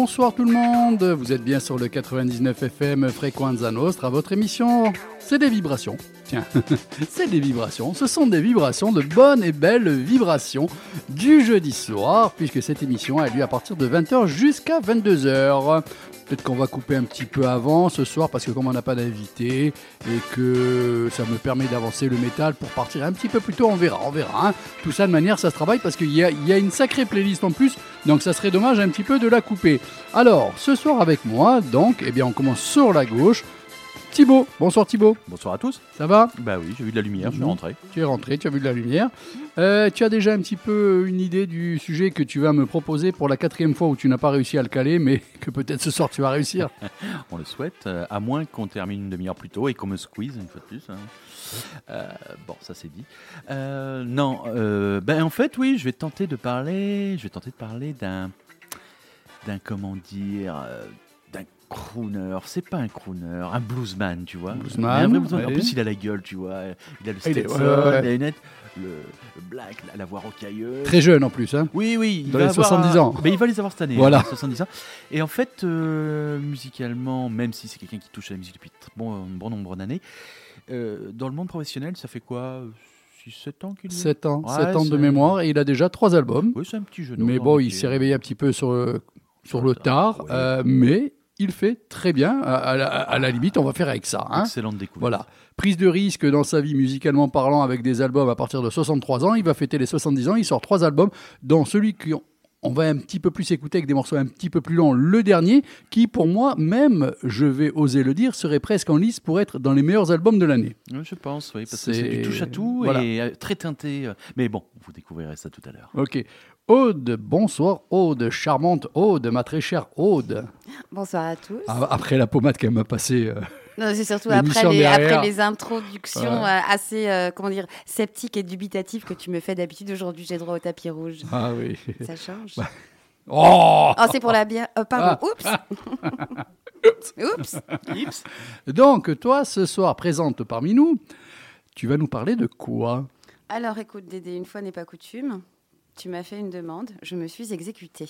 Bonsoir tout le monde, vous êtes bien sur le 99 FM Frequenza Nostra, votre émission, c'est des vibrations. Tiens, c'est des vibrations, ce sont des vibrations, de bonnes et belles vibrations du jeudi soir, puisque cette émission a lieu à partir de 20h jusqu'à 22h. Peut-être qu'on va couper un petit peu avant ce soir parce que comme on n'a pas d'invité et que ça me permet d'avancer le métal pour partir un petit peu plus tôt, on verra, on verra. hein. Tout ça de manière, ça se travaille parce qu'il y y a une sacrée playlist en plus, donc ça serait dommage un petit peu de la couper. Alors, ce soir avec moi, donc, eh bien, on commence sur la gauche. Thibaut, bonsoir Thibaut, Bonsoir à tous. ça va? Bah oui, j'ai vu de la lumière, je suis Mhm. rentré. Tu es rentré, tu as vu de la lumière. Euh, tu as déjà un petit peu une idée du sujet que tu vas me proposer pour la quatrième fois où tu n'as pas réussi à le caler, mais que peut-être ce soir tu vas réussir. On le souhaite, euh, à moins qu'on termine une demi-heure plus tôt et qu'on me squeeze une fois de plus. hein. Euh, bon, ça c'est dit. Non, ben en fait, oui, je vais tenter de parler. Je vais tenter de parler d'un, d'un comment dire, crooner. C'est pas un crooner, un bluesman, tu vois. Bluesman, un vrai bluesman. En plus, il a la gueule, tu vois. Il a le est- Stetson, il a les lunettes, le, black, la, la voix rocailleuse. Très jeune en plus, hein. Oui, oui. il Dans va les avoir 70 un- ans. Mais il va les avoir cette année. Voilà. hein, 70 ans. Et en fait, euh, musicalement, même si c'est quelqu'un qui touche à la musique depuis bon, un bon nombre d'années, euh, dans le monde professionnel, ça fait quoi 6-7 ans qu'il est? 7 ans, Ouais, 7 ans de mémoire et il a déjà 3 albums. Oui, c'est un petit jeune. mais bon, il s'est réveillé un petit peu sur, le- sur le tard, Ouais. euh, mais il fait très bien. À, à la, à la limite, on va faire avec ça. hein. Excellente découverte. Voilà. Prise de risque dans sa vie musicalement parlant avec des albums à partir de 63 ans. Il va fêter les 70 ans. Il sort trois albums, dont celui qu'on on va un petit peu plus écouter avec des morceaux un petit peu plus longs, le dernier, qui pour moi, même, je vais oser le dire, serait presque en lice pour être dans les meilleurs albums de l'année. Oui, je pense, oui, parce que c'est C'est- du touche à tout Voilà. et euh, très teinté. euh, Mais bon, vous découvrirez ça tout à l'heure. Ok. Aude, bonsoir Aude, charmante Aude, ma très chère Aude. Bonsoir à tous. Ah, Après la pommade qu'elle m'a passée. euh, Non, c'est surtout après les, derrière. après les introductions Ouais. euh, assez, euh, comment dire, sceptiques et dubitatives que tu me fais d'habitude. Aujourd'hui, j'ai droit au tapis rouge. Ah oui. Ça change. Oh Oh, c'est pour la bière. Euh, pardon. Oups. Oups. Ips. Donc, toi, ce soir, présente parmi nous, tu vas nous parler de quoi? Alors, écoute, Dédé, une fois n'est pas coutume. Tu m'as fait une demande, je me suis exécutée.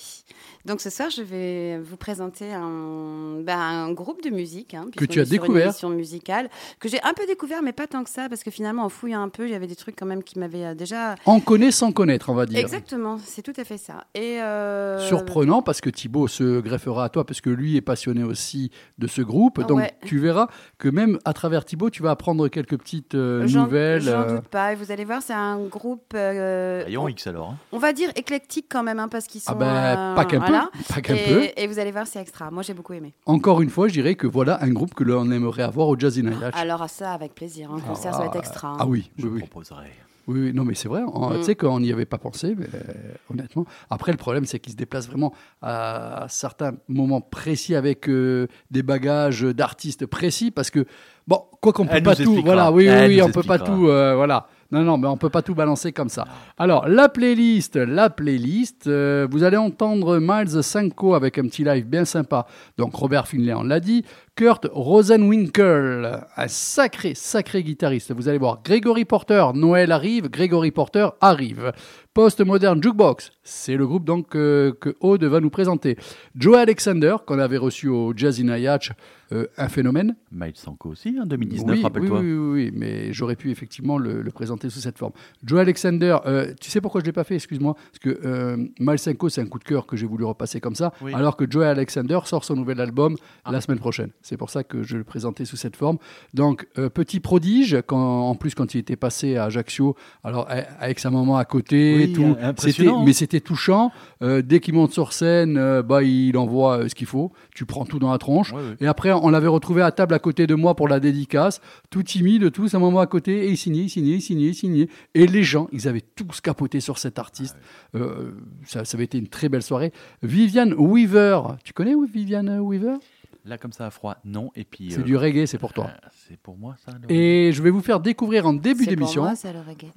Donc ce soir, je vais vous présenter un, ben, un groupe de musique. hein, Que tu as une découvert. émission musicale, que j'ai un peu découvert, mais pas tant que ça, parce que finalement, en fouillant un peu, il y avait des trucs quand même qui m'avaient euh, déjà En connaît sans connaître, on va dire. Exactement, c'est tout à fait ça. Et euh, Surprenant parce que Thibaut se greffera à toi parce que lui est passionné aussi de ce groupe. Donc Ouais. tu verras que même à travers Thibaut, tu vas apprendre quelques petites euh, nouvelles. J'en euh, doute pas. Et vous allez voir, c'est un groupe, euh, Rayon X alors. hein. On va dire éclectique quand même, hein, parce qu'ils sont. Ah ben, euh, pas qu'un voilà. peu, pas qu'un peu. Et, vous allez voir, c'est extra. Moi, j'ai beaucoup aimé. Encore une fois, je dirais que voilà un groupe que l'on aimerait avoir au Jazz in. Alors, à ça, avec plaisir. Un concert, ça va être extra. hein. Ah oui, Je oui, oui. proposerai. Oui, oui, non, mais c'est vrai. on- Mm. Tu sais qu'on n'y avait pas pensé, mais, euh, honnêtement. Après, le problème, c'est qu'ils se déplacent vraiment à certains moments précis avec euh, des bagages d'artistes précis, parce que bon, quoi qu'on peut Elle pas tout, expliquera. voilà, oui, oui, Elle oui, nous on peut pas expliquera. tout, euh, voilà. Non, non, mais on peut pas tout balancer comme ça. Alors, la playlist, la playlist, euh, vous allez entendre Miles Sanko avec un petit live bien sympa. Donc, Robert Finlay, on l'a dit. Kurt Rosenwinkel, un sacré, sacré guitariste. Vous allez voir Gregory Porter, Noël arrive, Gregory Porter arrive. Post-Modern Jukebox, c'est le groupe donc euh, que Aude va nous présenter. Joe Alexander, qu'on avait reçu au Jazz in Hayach, euh, un phénomène. Miles Sanko aussi, en 2019, oui, rappelle-toi. Oui, oui, oui, oui, mais j'aurais pu effectivement le, le présenter sous cette forme. Joe Alexander, euh, tu sais pourquoi je ne l'ai pas fait, excuse-moi? Parce que Miles Sanko, c'est un coup de cœur que j'ai voulu repasser comme ça, Oui. alors que Joe Alexander sort son nouvel album Ah. la semaine prochaine. C'est pour ça que je le présentais sous cette forme. Donc, euh, petit prodige, quand, en plus quand il était passé à Ajaccio, alors a- avec sa maman à côté, Oui, tout, euh, c'était- mais c'était touchant. Euh, dès qu'il monte sur scène, euh, bah, il envoie ce qu'il faut. Tu prends tout dans la tronche. Ouais. Et après, on l'avait retrouvé à table à côté de moi pour la dédicace, tout timide, tout, sa maman à côté, et il signait, il signait, il signait, il signait. Et les gens, ils avaient tous capoté sur cet artiste. Euh, ça, ça avait été une très belle soirée. Viviane Weaver, tu connais Viviane Weaver? Là, comme ça, à froid, non. Et puis. C'est euh, du reggae, c'est pour toi. euh, c'est pour moi, ça. le- Et je vais vous faire découvrir en début C'est pour d'émission. moi, ça, le reggae.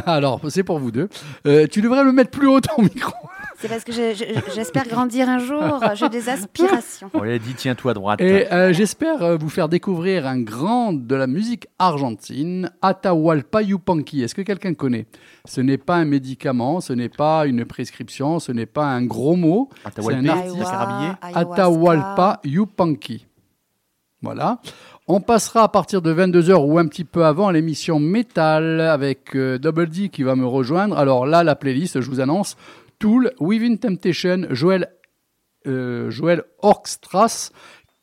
Alors, c'est pour vous deux. Euh, tu devrais le mettre plus haut ton micro. C'est parce que je- je- j'espère grandir un jour. J'ai des aspirations. On lui a dit tiens-toi à droite. Et euh, j'espère euh, vous faire découvrir un grand de la musique argentine, Atahualpa Yupanqui. Est-ce que quelqu'un connaît? Ce n'est pas un médicament, ce n'est pas une prescription, ce n'est pas un gros mot. Atahualpa, c'est un artiste. ayahuasca. Atahualpa Yupanqui. Voilà. On passera à partir de 22h ou un petit peu avant à l'émission Metal avec euh, Double D qui va me rejoindre. Alors là, la playlist, je vous annonce Tool, Within Temptation, Joël, euh, Joël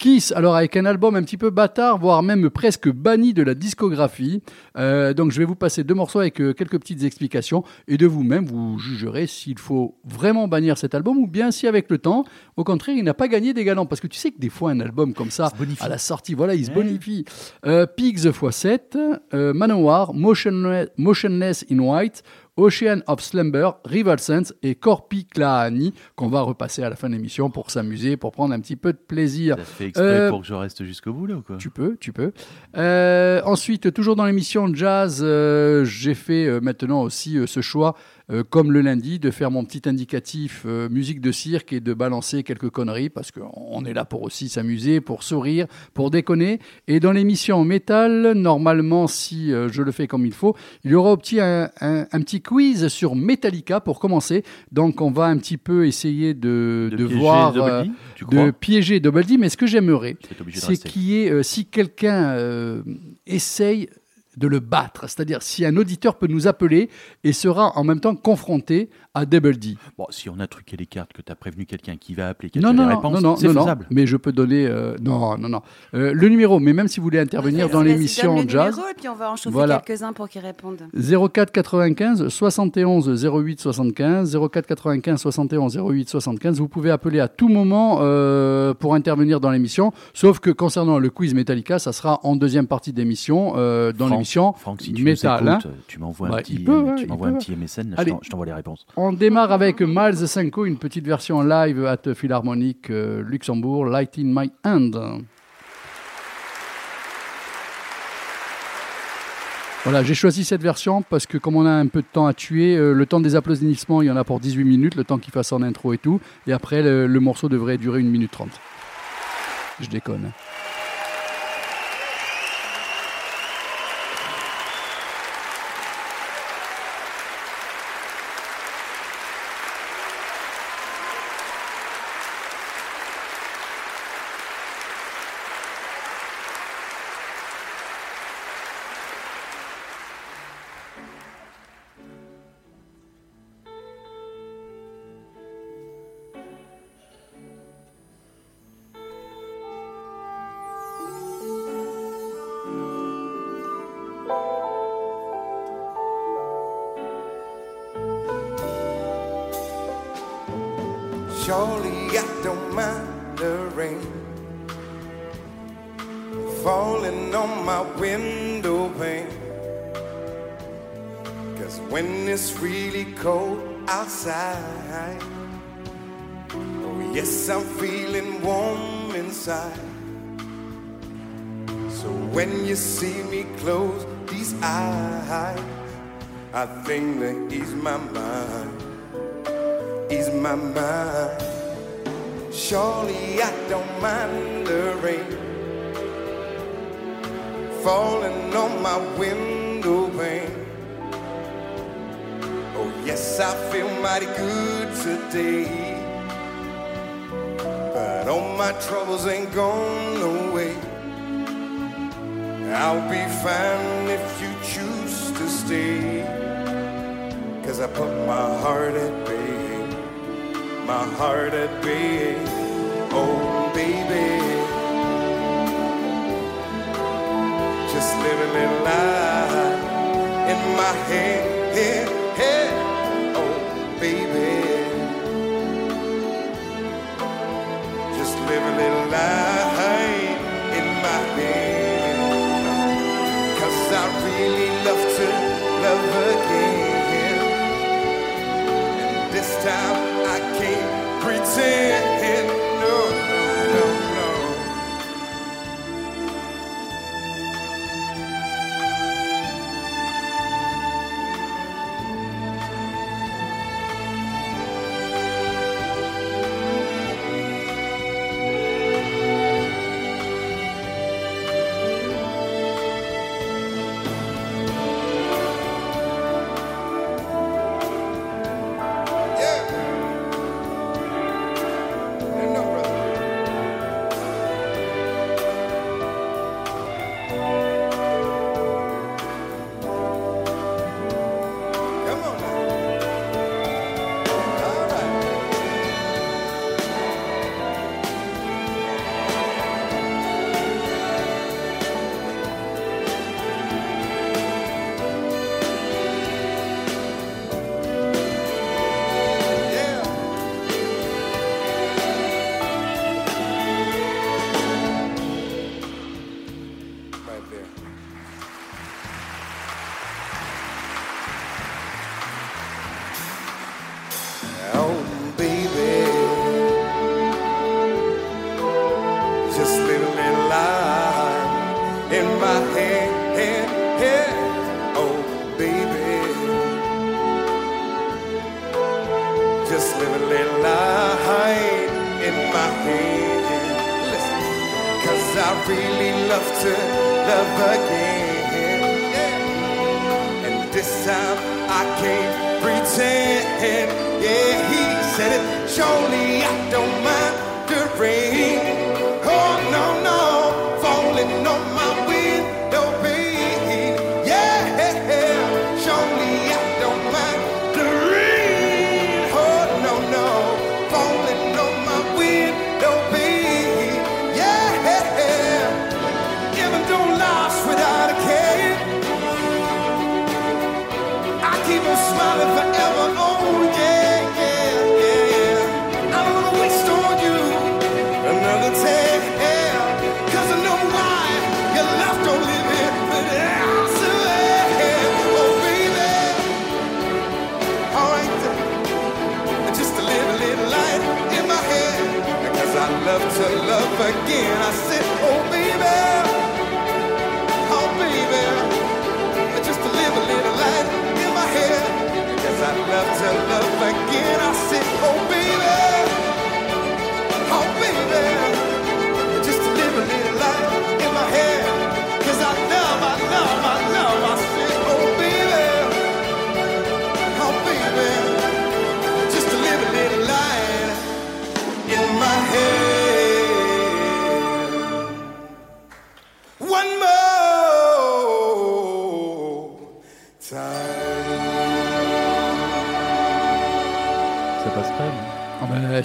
Kiss, alors avec un album un petit peu bâtard, voire même presque banni de la discographie. Euh, donc je vais vous passer deux morceaux avec euh, quelques petites explications et de vous-même vous jugerez s'il faut vraiment bannir cet album ou bien si avec le temps, au contraire, il n'a pas gagné des galants. Parce que tu sais que des fois un album comme ça, à la sortie, voilà, il se Ouais. bonifie. Euh, Pigs x7, euh, Manowar, Motionless, Motionless in White, Ocean of Slumber, Rival Sense et Corpi Klaani, qu'on va repasser à la fin de l'émission pour s'amuser, pour prendre un petit peu de plaisir. T'as fait exprès Euh, pour que je reste jusqu'au bout là ou quoi Tu peux, tu peux. Euh, ensuite, toujours dans l'émission Jazz, euh, j'ai fait maintenant aussi ce choix, euh, comme le lundi, de faire mon petit indicatif euh, musique de cirque et de balancer quelques conneries, parce qu'on est là pour aussi s'amuser, pour sourire, pour déconner. Et dans l'émission Metal, normalement, si euh, je le fais comme il faut, il y aura un petit, un, un- un petit quiz sur Metallica pour commencer. Donc, on va un petit peu essayer de, de, piéger voir, Double D, tu crois de piéger Double D, mais ce que j'aimerais, C'est de qu'il y ait, si quelqu'un essaye de le battre, c'est-à-dire si un auditeur peut nous appeler et sera en même temps confronté à Double D. Bon, si on a truqué les cartes, que tu as prévenu quelqu'un qui va appeler, qui a Non, non, non, réponses, non, non, c'est non, non, faisable. mais je peux donner, euh, non, non, non, Euh, le numéro, mais même si vous voulez intervenir dans l'émission Jazz, numéro et puis on va en chauffer Voilà. quelques-uns pour qu'ils répondent. 04 95 71 08 75 04 95 71 08 75 vous pouvez appeler à tout moment euh, pour intervenir dans l'émission sauf que concernant le quiz Metallica ça sera en deuxième partie d'émission euh, dans Franck, si tu Metal, hein. écoutes, tu m'envoies Bah, un petit, il peut, ouais, tu m'envoies un petit MSN, je Allez. je t'envoie les réponses. on démarre avec Miles Senko une petite version live à Philharmonic euh, Luxembourg Light in My Hand Voilà, j'ai choisi cette version parce que comme on a un peu de temps à tuer, euh, le temps des applaudissements, il y en a pour 18 minutes, le temps qu'il fasse en intro et tout. Et après, le, le morceau devrait durer 1 minute 30. Je déconne. hein. Troubles ain't gone away. I'll be fine if you choose to stay. Cause I put my heart at bay, my heart at bay. Oh, baby. Just a little life in my head.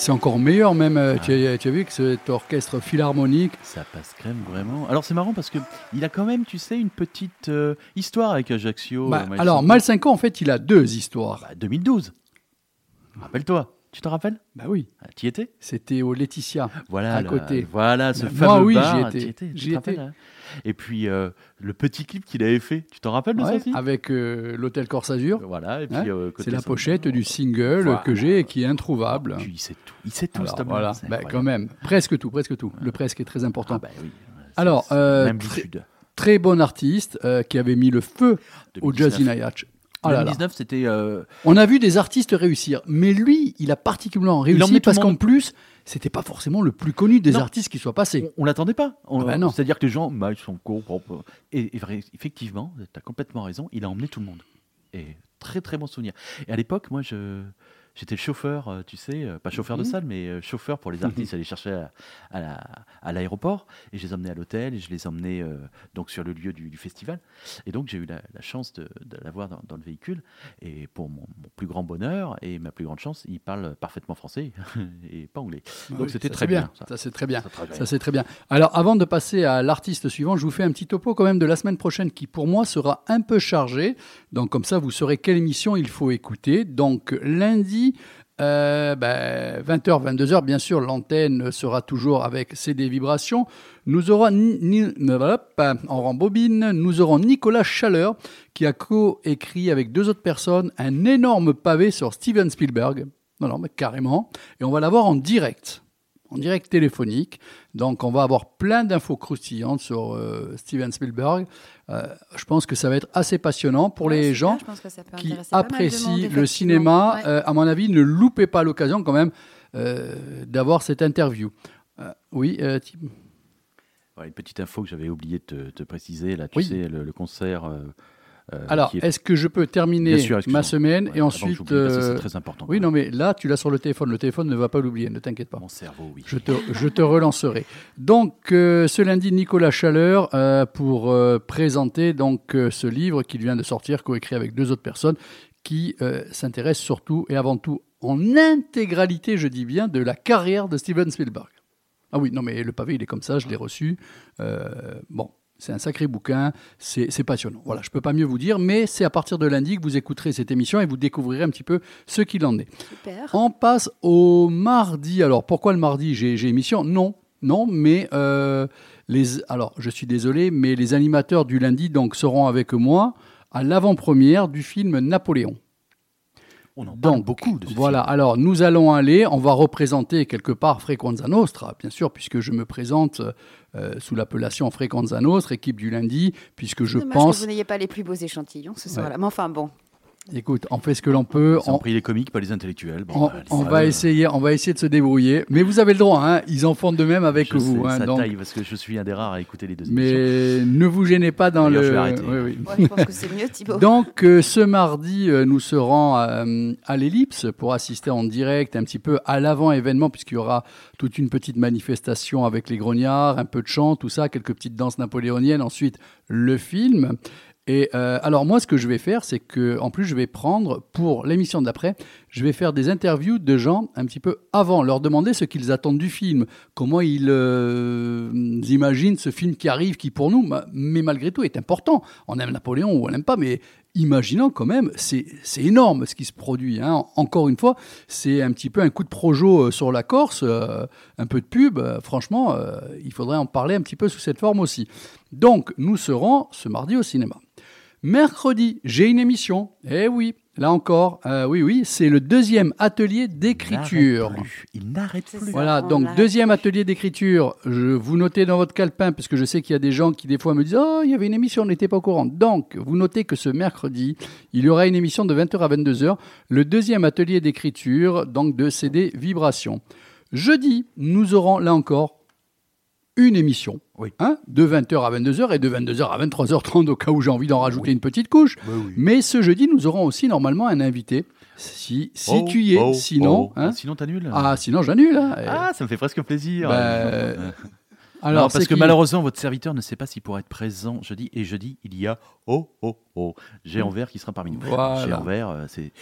C'est encore meilleur même. euh, Tu, as, tu as vu que cet orchestre philharmonique, Ça passe crème vraiment. Alors c'est marrant parce que il a quand même, tu sais, une petite euh, histoire avec Ajaccio. Bah, alors, Sanders. Mal 5 ans, en fait, il a deux histoires. Bah, 2012. Rappelle-toi. Tu te rappelles? Bah oui, Ah, Tu y étais c'était au Laetitia. Voilà, À côté. Voilà, ce Moi, fameux oui, bar. j'y étais. étais. hein Et puis euh, le petit clip qu'il avait fait. Tu t'en rappelles de ça Ouais, avec euh, l'hôtel Corse Azur. Voilà. Et puis Hein euh, C'est la pochette du single Voilà. que j'ai et qui est introuvable. Puis il sait tout. Il sait tout. Alors, voilà, Bah, quand même, presque tout, presque tout. Le presque est très important. Ah bah oui. Alors, euh. Très bon artiste euh, qui avait mis le feu au 2019. Jazz in. Oh là là. 2019, c'était. euh, On a vu des artistes réussir, mais lui, il a particulièrement réussi parce qu'en plus, c'était pas forcément le plus connu des Non. artistes qui soient passés. on, on l'attendait pas. On- Ah bah. C'est-à-dire que les gens, bah, ils sont bon. Et, et vrai- effectivement, tu as complètement raison, il a emmené tout le monde. Et très très bon souvenir. Et à l'époque, moi, je, j'étais le chauffeur, euh, tu sais, euh, pas chauffeur de Mhm. salle, mais euh, chauffeur pour les artistes, aller chercher à, à la- à l'aéroport. Et je les emmenais à l'hôtel et je les emmenais euh, donc sur le lieu du, du festival. Et donc, j'ai eu la, la chance de, de l'avoir dans, dans le véhicule. Et pour mon, mon plus grand bonheur et ma plus grande chance, il parle parfaitement français et pas anglais. Donc, Oui, c'était très c'est bien. Ça, c'est très bien. Ça, très bien. Ça, c'est très bien. Alors, avant de passer à l'artiste suivant, je vous fais un petit topo quand même de la semaine prochaine qui, pour moi, sera un peu chargé. Donc, comme ça, vous saurez quelle émission il faut écouter. Donc, lundi, euh, ben, 20h, 22h, bien sûr, l'antenne sera toujours avec CD Vibrations. Nous aurons, en rembobine, nous aurons Nicolas Chaleur qui a co-écrit avec deux autres personnes un énorme pavé sur Steven Spielberg. Non, non, mais carrément. Et on va l'avoir en direct en direct téléphonique. Donc, on va avoir plein d'infos croustillantes sur euh, Steven Spielberg. Euh, je pense que ça va être assez passionnant pour Ouais, les gens bien, qui monde, apprécient le cinéma. Ouais. Euh, à mon avis, ne loupez pas l'occasion quand même euh, d'avoir cette interview. Euh, oui, euh, Tim Ouais, une petite info que j'avais oublié de te, te préciser, là, tu Oui. sais, le, le concert. Euh, Alors, est- est-ce que je peux terminer sûr, ma semaine Ouais, et ensuite... que euh, c'est très important. Oui, non, mais là, tu l'as sur le téléphone. Le téléphone ne va pas l'oublier, ne t'inquiète pas. Mon cerveau, oui. Je te, je te relancerai. Donc, euh, ce lundi, Nicolas Chaleur pour présenter donc ce livre qu'il vient de sortir, coécrit avec deux autres personnes, qui euh, s'intéressent surtout et avant tout en intégralité, je dis bien, de la carrière de Steven Spielberg. Ah oui, non, mais le pavé, il est comme ça, je l'ai reçu. Euh, bon, c'est un sacré bouquin, c'est passionnant. Voilà, je peux pas mieux vous dire, mais c'est à partir de lundi que vous écouterez cette émission et vous découvrirez un petit peu ce qu'il en est. Super. On passe au mardi. Alors, pourquoi le mardi? J'ai j'ai émission? Non, non, mais euh, les. Alors, je suis désolé, mais les animateurs du lundi donc seront avec moi à l'avant-première du film Napoléon. On en parle Donc, beaucoup de ce voilà. film. Alors, nous allons aller. On va représenter quelque part Frequenza Nostra, bien sûr, puisque je me présente euh, sous l'appellation Frequenza Nostra, équipe du lundi, puisque je Dommage pense. que vous n'ayez pas les plus beaux échantillons ce soir-là. Mais enfin bon, Écoute, on fait ce que l'on peut. Ils On, pris les comiques, pas les intellectuels. Bon, on- va essayer, on va essayer de se débrouiller. Mais vous avez le droit, hein, ils en font de même avec Je vous. sais, hein, ça donc, taille parce que je suis un des rares à écouter les deux émissions. mais ne vous gênez pas dans le. je vais arrêter. Oui, oui. Ouais, je pense que c'est mieux, Thibaut. Donc euh, ce mardi, euh, nous serons euh, à l'Ellipse pour assister en direct un petit peu à l'avant-événement puisqu'il y aura toute une petite manifestation avec les grognards, un peu de chant, tout ça, quelques petites danses napoléoniennes, ensuite le film. Et euh, alors moi, ce que je vais faire, c'est que en plus, je vais prendre pour l'émission d'après, je vais faire des interviews de gens un petit peu avant, leur demander ce qu'ils attendent du film, comment ils euh, imaginent ce film qui arrive, qui pour nous, ma- mais malgré tout, est important. On aime Napoléon ou on l'aime pas, mais imaginons quand même, c'est énorme ce qui se produit. hein. Encore une fois, c'est un petit peu un coup de projo euh, sur la Corse, euh, un peu de pub. euh, franchement, il faudrait en parler un petit peu sous cette forme aussi. Donc, nous serons ce mardi au cinéma. Mercredi, j'ai une émission. Eh oui, là encore, euh, oui, oui, c'est le deuxième atelier d'écriture. Il n'arrête plus. Voilà, on donc deuxième plus. atelier d'écriture. Je vous notez dans votre calepin, parce que je sais qu'il y a des gens qui des fois me disent Oh, il y avait une émission, on n'était pas au courant. Donc, vous notez que ce mercredi, il y aura une émission de 20h à 22h, le deuxième atelier d'écriture, donc de CD Vibration. Jeudi, nous aurons là encore une émission. Oui. hein, de 20h à 22h et de 22h à 23h30 au cas où j'ai envie d'en rajouter une petite couche. Bah oui. Mais ce jeudi, nous aurons aussi normalement un invité. Si, si Oh, tu y es, oh, sinon. oh. hein. Ah, sinon, t'annules? ah, sinon j'annule. hein. Ah, ça me fait presque plaisir. Bah, Euh, Alors, non, parce que qui? malheureusement, votre serviteur ne sait pas s'il pourra être présent jeudi. Et jeudi, il y a oh oh oh Géant Vert qui sera parmi nous. Voilà. Géant Vert, euh, c'est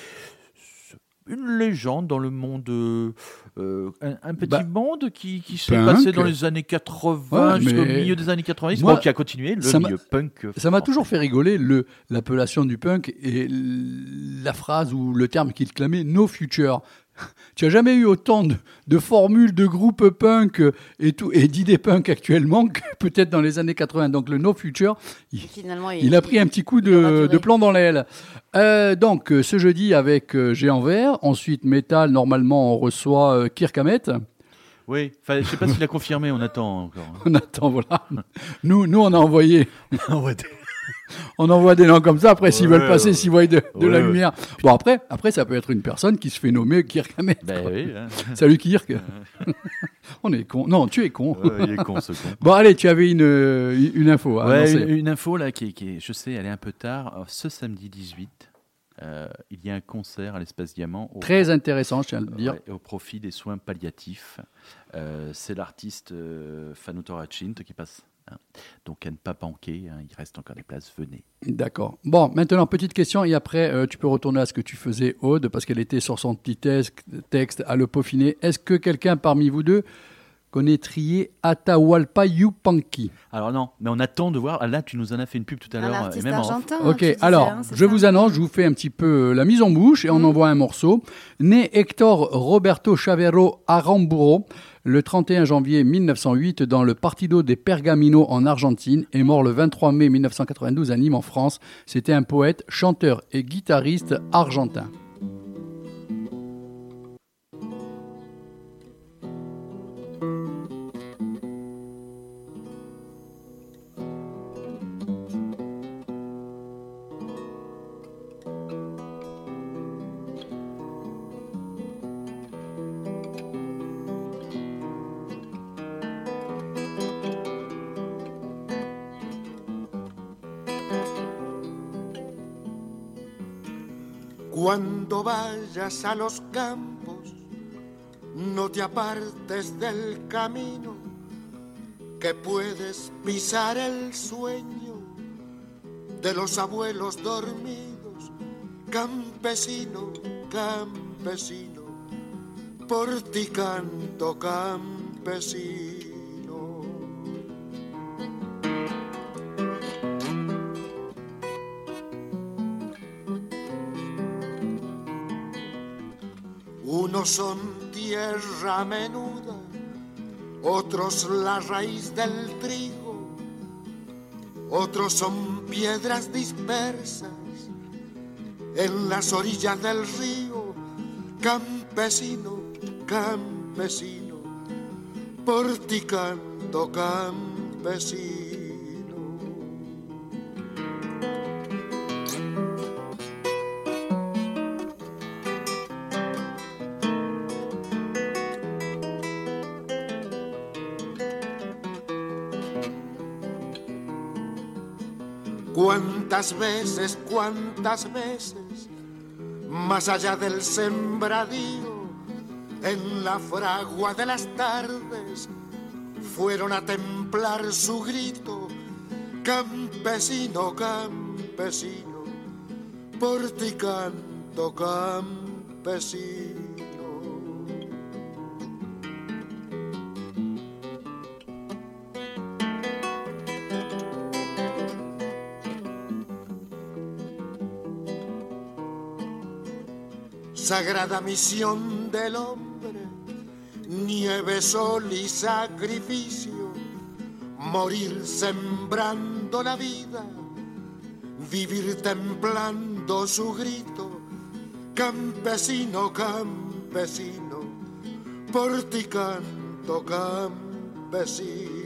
une légende dans le monde, euh, euh, un, un petit Bah, monde qui, qui s'est passé dans les années 80 Ouais, jusqu'au milieu des années 90, moi, bon, qui a continué le ça milieu punk. Ça m'a toujours fait rigoler le l'appellation du punk et la phrase ou le terme qu'il clamait No Future. Tu as jamais eu autant de, de formules de groupes punk et tout et d'idées punk actuellement que peut-être dans les années 80. Donc le No Future, il, Finalement, il a pris un petit coup de, de plomb dans l'aile. Euh, donc euh, ce jeudi avec euh, Géant Vert, ensuite Metal, normalement on reçoit euh, Kirk Hammett. Oui, enfin, je sais pas s'il a confirmé, on attend encore. hein. On attend, voilà. Nous, nous on a envoyé On envoie des noms comme ça, après, s'ils Ouais, veulent passer, s'ils voient de, de Ouais, la lumière. Bon, après, après, ça peut être une personne qui se fait nommer Kirk Hammett. ben oui, hein. Salut Kirk. On est con. Non, tu es con. Il est con ce con. Bon, allez, tu avais une, euh, une info à Ouais, annoncer. une, une info là qui est, qui je sais, elle est un peu tard. Alors, ce samedi 18, euh, il y a un concert à l'Espace Diamant au, Très intéressant, je tiens à le dire. ouais, au profit des soins palliatifs. Euh, c'est l'artiste euh, Toracint qui passe. Hein. Donc à ne pas manquer, hein, il reste encore des places, venez. D'accord. Bon, maintenant, petite question, et après, euh, tu peux retourner à ce que tu faisais, Aude, parce qu'elle était sur son petit texte, à le peaufiner. Est-ce que quelqu'un parmi vous deux connaîtriez Atahualpa Yupanqui? Alors non, mais on attend de voir. Ah, là, tu nous en as fait une pub tout à l'heure. et même en- argentin. Ok, tu disais, alors, hein, je ça vous annonce, je vous fais un petit peu euh, la mise en bouche et on Mhm. envoie un morceau. Né Hector Roberto Chavero Aramburo le 31 janvier 1908 dans le Partido de Pergamino en Argentine et mort le 23 mai 1992 à Nîmes en France. C'était un poète, chanteur et guitariste argentin. Cuando vayas a los campos, no te apartes del camino, que puedes pisar el sueño de los abuelos dormidos. Campesino, campesino, por ti canto campesino. Son tierra menuda, otros la raíz del trigo, otros son piedras dispersas en las orillas del río. Campesino, campesino, por ti canto campesino. Cuántas veces, cuántas veces, más allá del sembradío, en la fragua de las tardes, fueron a templar su grito, campesino, campesino, por ti canto, campesino. Sagrada misión del hombre, nieve, sol y sacrificio, morir sembrando la vida, vivir templando su grito, campesino, campesino, por ti canto campesino.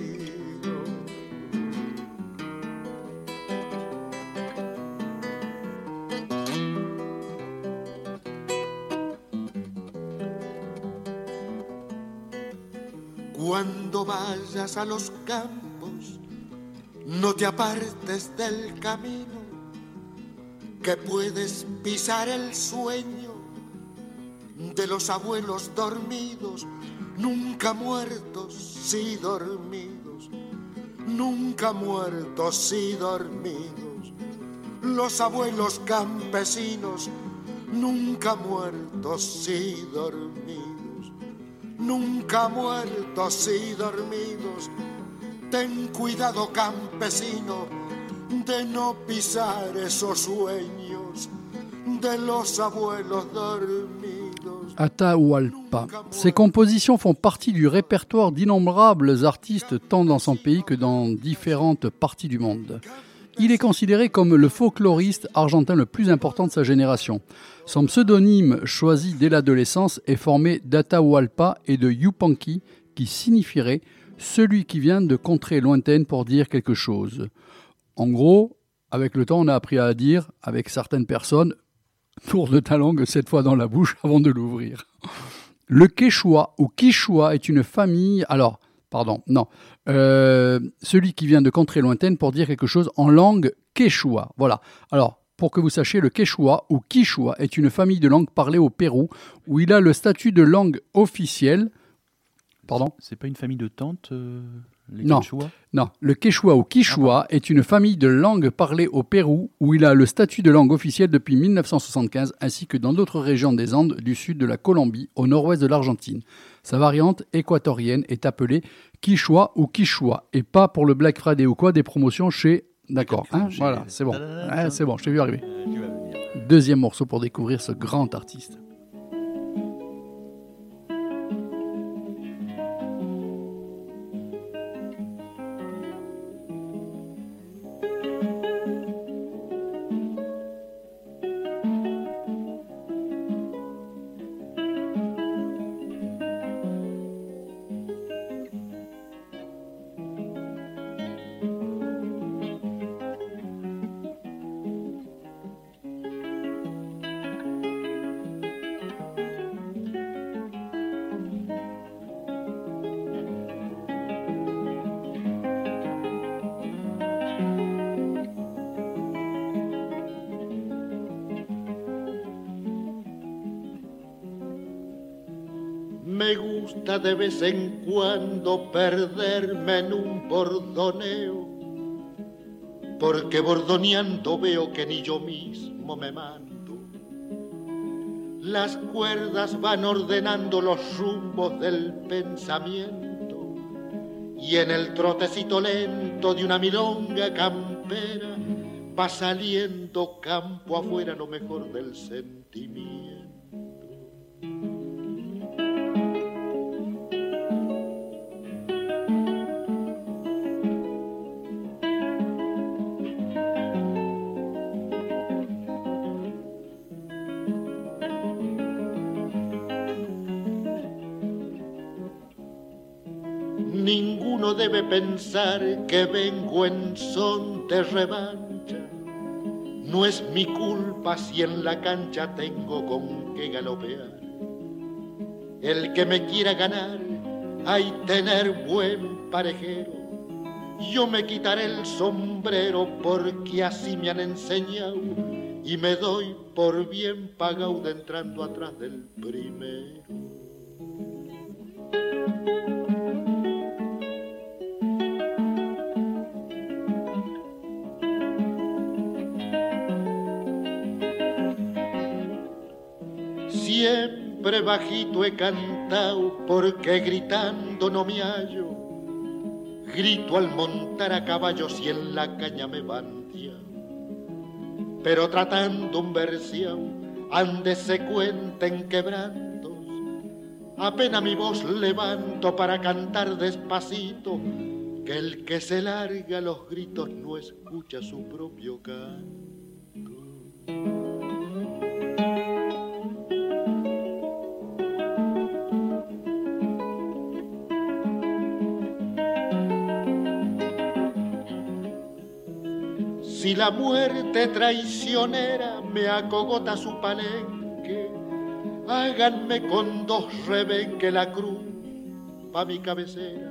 A los campos, no te apartes del camino, que puedes pisar el sueño de los abuelos dormidos, nunca muertos, sí dormidos, nunca muertos, sí dormidos. Los abuelos campesinos, nunca muertos, sí dormidos nunca muertos y dormidos. Ten cuidado, campesino, de no pisar esos sueños de los abuelos dormidos. Atahualpa. Ses compositions font partie du répertoire d'innombrables artistes tant dans son pays que dans différentes parties du monde. Il est considéré comme le folkloriste argentin le plus important de sa génération. Son pseudonyme choisi dès l'adolescence est formé d'Atahualpa et de Yupanqui, qui signifierait celui qui vient de contrées lointaines pour dire quelque chose. En gros, avec le temps, on a appris à dire, avec certaines personnes, tourne ta langue cette fois dans la bouche avant de l'ouvrir. Le Quechua ou Quichua est une famille. Alors, pardon, non. Euh, celui qui vient de contrées lointaines pour dire quelque chose en langue quechua. Voilà. Alors, pour que vous sachiez, le quechua ou quichua est une famille de langues parlées au Pérou où il a le statut de langue officielle. Pardon C'est pas une famille de tantes euh, les non, Quechua? Non, le quechua ou quichua est une famille de langues parlées au Pérou où il a le statut de langue officielle depuis 1975 ainsi que dans d'autres régions des Andes du sud de la Colombie au nord-ouest de l'Argentine. Sa variante équatorienne est appelée quichua ou quichua et pas pour le Black Friday ou quoi des promotions chez D'accord, hein, voilà, c'est bon. C'est bon, je t'ai vu arriver. Euh. Deuxième morceau pour découvrir ce grand artiste. Gusta de vez en cuando perderme en un bordoneo, porque bordoneando veo que ni yo mismo me mando. Las cuerdas van ordenando los rumbos del pensamiento y en el trotecito lento de una milonga campera va saliendo campo afuera lo mejor del sentimiento. Pensar que vengo en son de revancha. No es mi culpa si en la cancha tengo con qué galopear. El que me quiera ganar, hay tener buen parejero. yo me quitaré el sombrero porque así me han enseñado y me doy por bien pagado de entrando atrás del primero. Bajito he cantado porque gritando no me hallo. Grito al montar a caballos y en la caña me bandia. Pero tratando un versión, ande se cuenten quebrantos. Apenas mi voz levanto para cantar despacito, que el que se larga los gritos no escucha su propio canto. Si la muerte traicionera me acogota su palenque, háganme con dos rebenque la cruz pa' mi cabecera.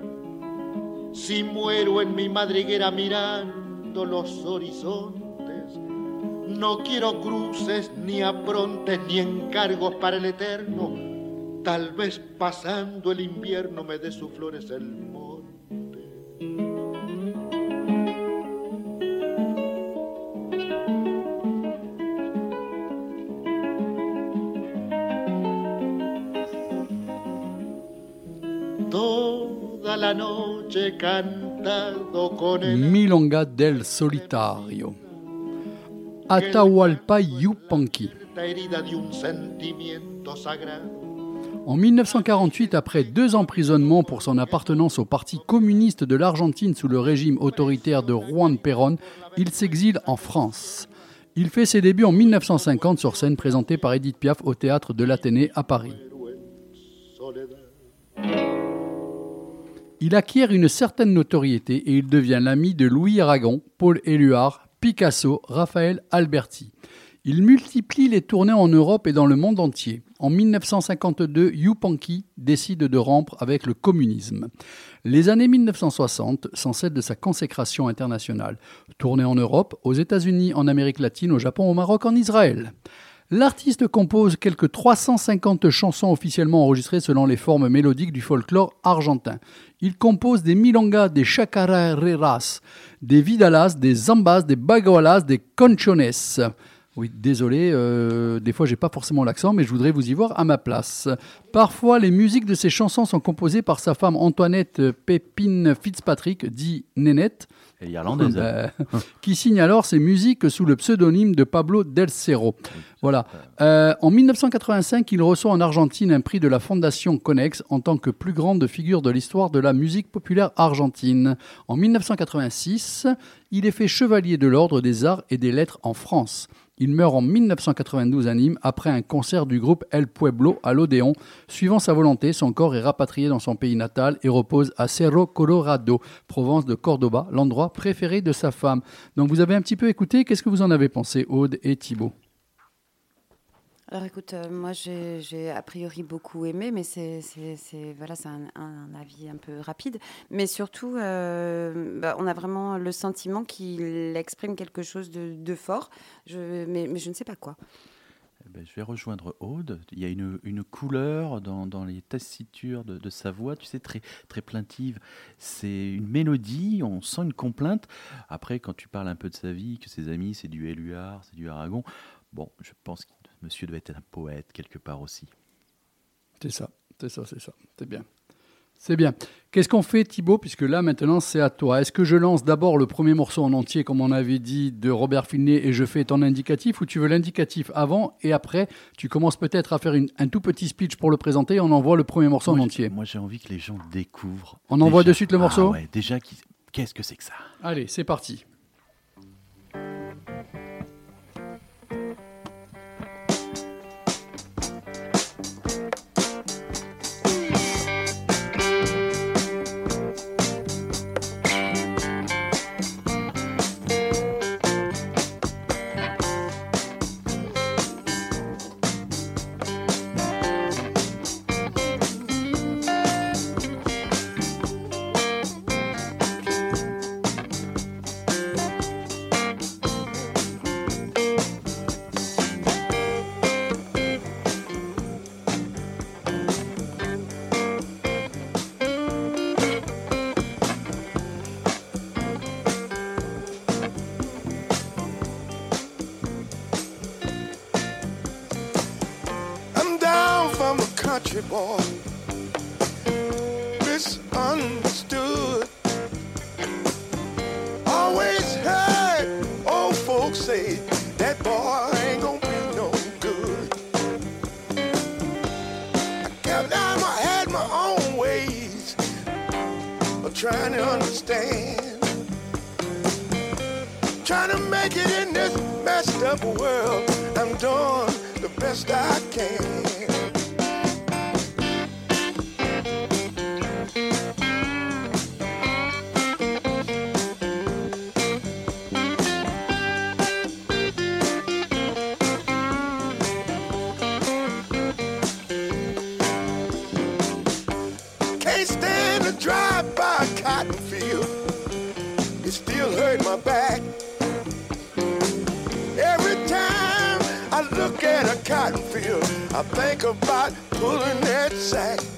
Si muero en mi madriguera mirando los horizontes, no quiero cruces ni aprontes ni encargos para el eterno. Tal vez pasando el invierno me dé sus flores el la noche he cantado con el Milonga del Solitario. Atahualpa Yupanqui. En 1948, après deux emprisonnements pour son appartenance au Parti communiste de l'Argentine sous le régime autoritaire de Juan Perón, il s'exile en France. Il fait ses débuts en 1950 sur scène présentée par Edith Piaf au théâtre de l'Athénée à Paris. Il acquiert une certaine notoriété et il devient l'ami de Louis Aragon, Paul Éluard, Picasso, Raphaël Alberti. Il multiplie les tournées en Europe et dans le monde entier. En 1952, Yupanqui décide de rompre avec le communisme. Les années 1960 sont celles de sa consécration internationale. Tournée en Europe, aux États-Unis, en Amérique latine, au Japon, au Maroc, en Israël. L'artiste compose quelques 350 chansons officiellement enregistrées selon les formes mélodiques du folklore argentin. Il compose des milongas, des chacareras, des vidalas, des zambas, des bagualas, des conchones. Oui, désolé, euh, des fois j'ai pas forcément l'accent, mais je voudrais vous y voir à ma place. Parfois, les musiques de ces chansons sont composées par sa femme Antoinette Pépine Fitzpatrick, dit Nénette, Et irlandaise. euh, qui signe alors ses musiques sous le pseudonyme de Pablo Del Cerro. Voilà. Euh, en 1985, il reçoit en Argentine un prix de la Fondation Conex en tant que plus grande figure de l'histoire de la musique populaire argentine. En 1986, il est fait chevalier de l'Ordre des Arts et des Lettres en France. Il meurt en 1992 à Nîmes après un concert du groupe El Pueblo à l'Odéon. Suivant sa volonté, son corps est rapatrié dans son pays natal et repose à Cerro Colorado, province de Cordoba, l'endroit préféré de sa femme. Donc vous avez un petit peu écouté, qu'est-ce que vous en avez pensé, Aude et Thibault Alors écoute, euh, moi j'ai a priori beaucoup aimé, mais c'est voilà, un, un avis un peu rapide. Mais surtout, euh, bah, on a vraiment le sentiment qu'il exprime quelque chose de, fort, mais, je ne sais pas quoi. Eh ben, je vais rejoindre Aude. Il y a une, couleur dans, les tessitures de, sa voix, tu sais, très, très plaintive. C'est une mélodie, on sent une complainte. Après, quand tu parles un peu de sa vie, que ses amis, c'est du Éluard, c'est du Aragon, bon, je pense que monsieur devait être un poète quelque part aussi. C'est ça, c'est ça, c'est ça, c'est bien. C'est bien. Qu'est-ce qu'on fait, Thibaut, puisque là, maintenant, c'est à toi. Est-ce que je lance d'abord le premier morceau en entier, comme on avait dit, de Robert Finlay, et je fais ton indicatif, ou tu veux l'indicatif avant, et après, tu commences peut-être à faire une- un tout petit speech pour le présenter, et on envoie le premier morceau en entier. Moi, j'ai envie que les gens découvrent. On envoie déjà- de suite le Ah morceau? ouais, déjà, qu'est-ce que c'est que ça? Allez, c'est parti. Trying to understand. Trying to make it in this messed up world. I'm doing the best I can. Think about pulling that sack.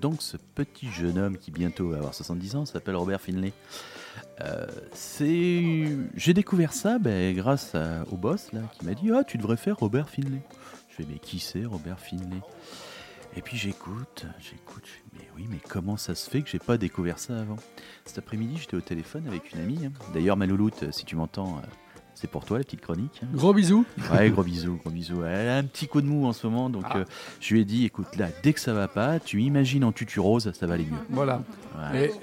Donc ce petit jeune homme qui bientôt va avoir 70 ans s'appelle Robert Finlay. Euh, j'ai découvert ça ben, grâce au boss là qui m'a dit ah tu devrais faire Robert Finlay. Je fais mais qui c'est Robert Finlay? Et puis j'écoute, j'écoute, mais oui mais comment ça se fait que j'ai pas découvert ça avant? Cet après-midi j'étais au téléphone avec une amie. hein. D'ailleurs Malouloute si tu m'entends euh, c'est pour toi la petite chronique. Gros bisous. Ouais, gros bisous, gros bisous. Elle a un petit coup de mou en ce moment, donc Ah. euh, je lui ai dit, écoute, là, dès que ça va pas, tu imagines en tutu rose, ça va aller mieux. Voilà.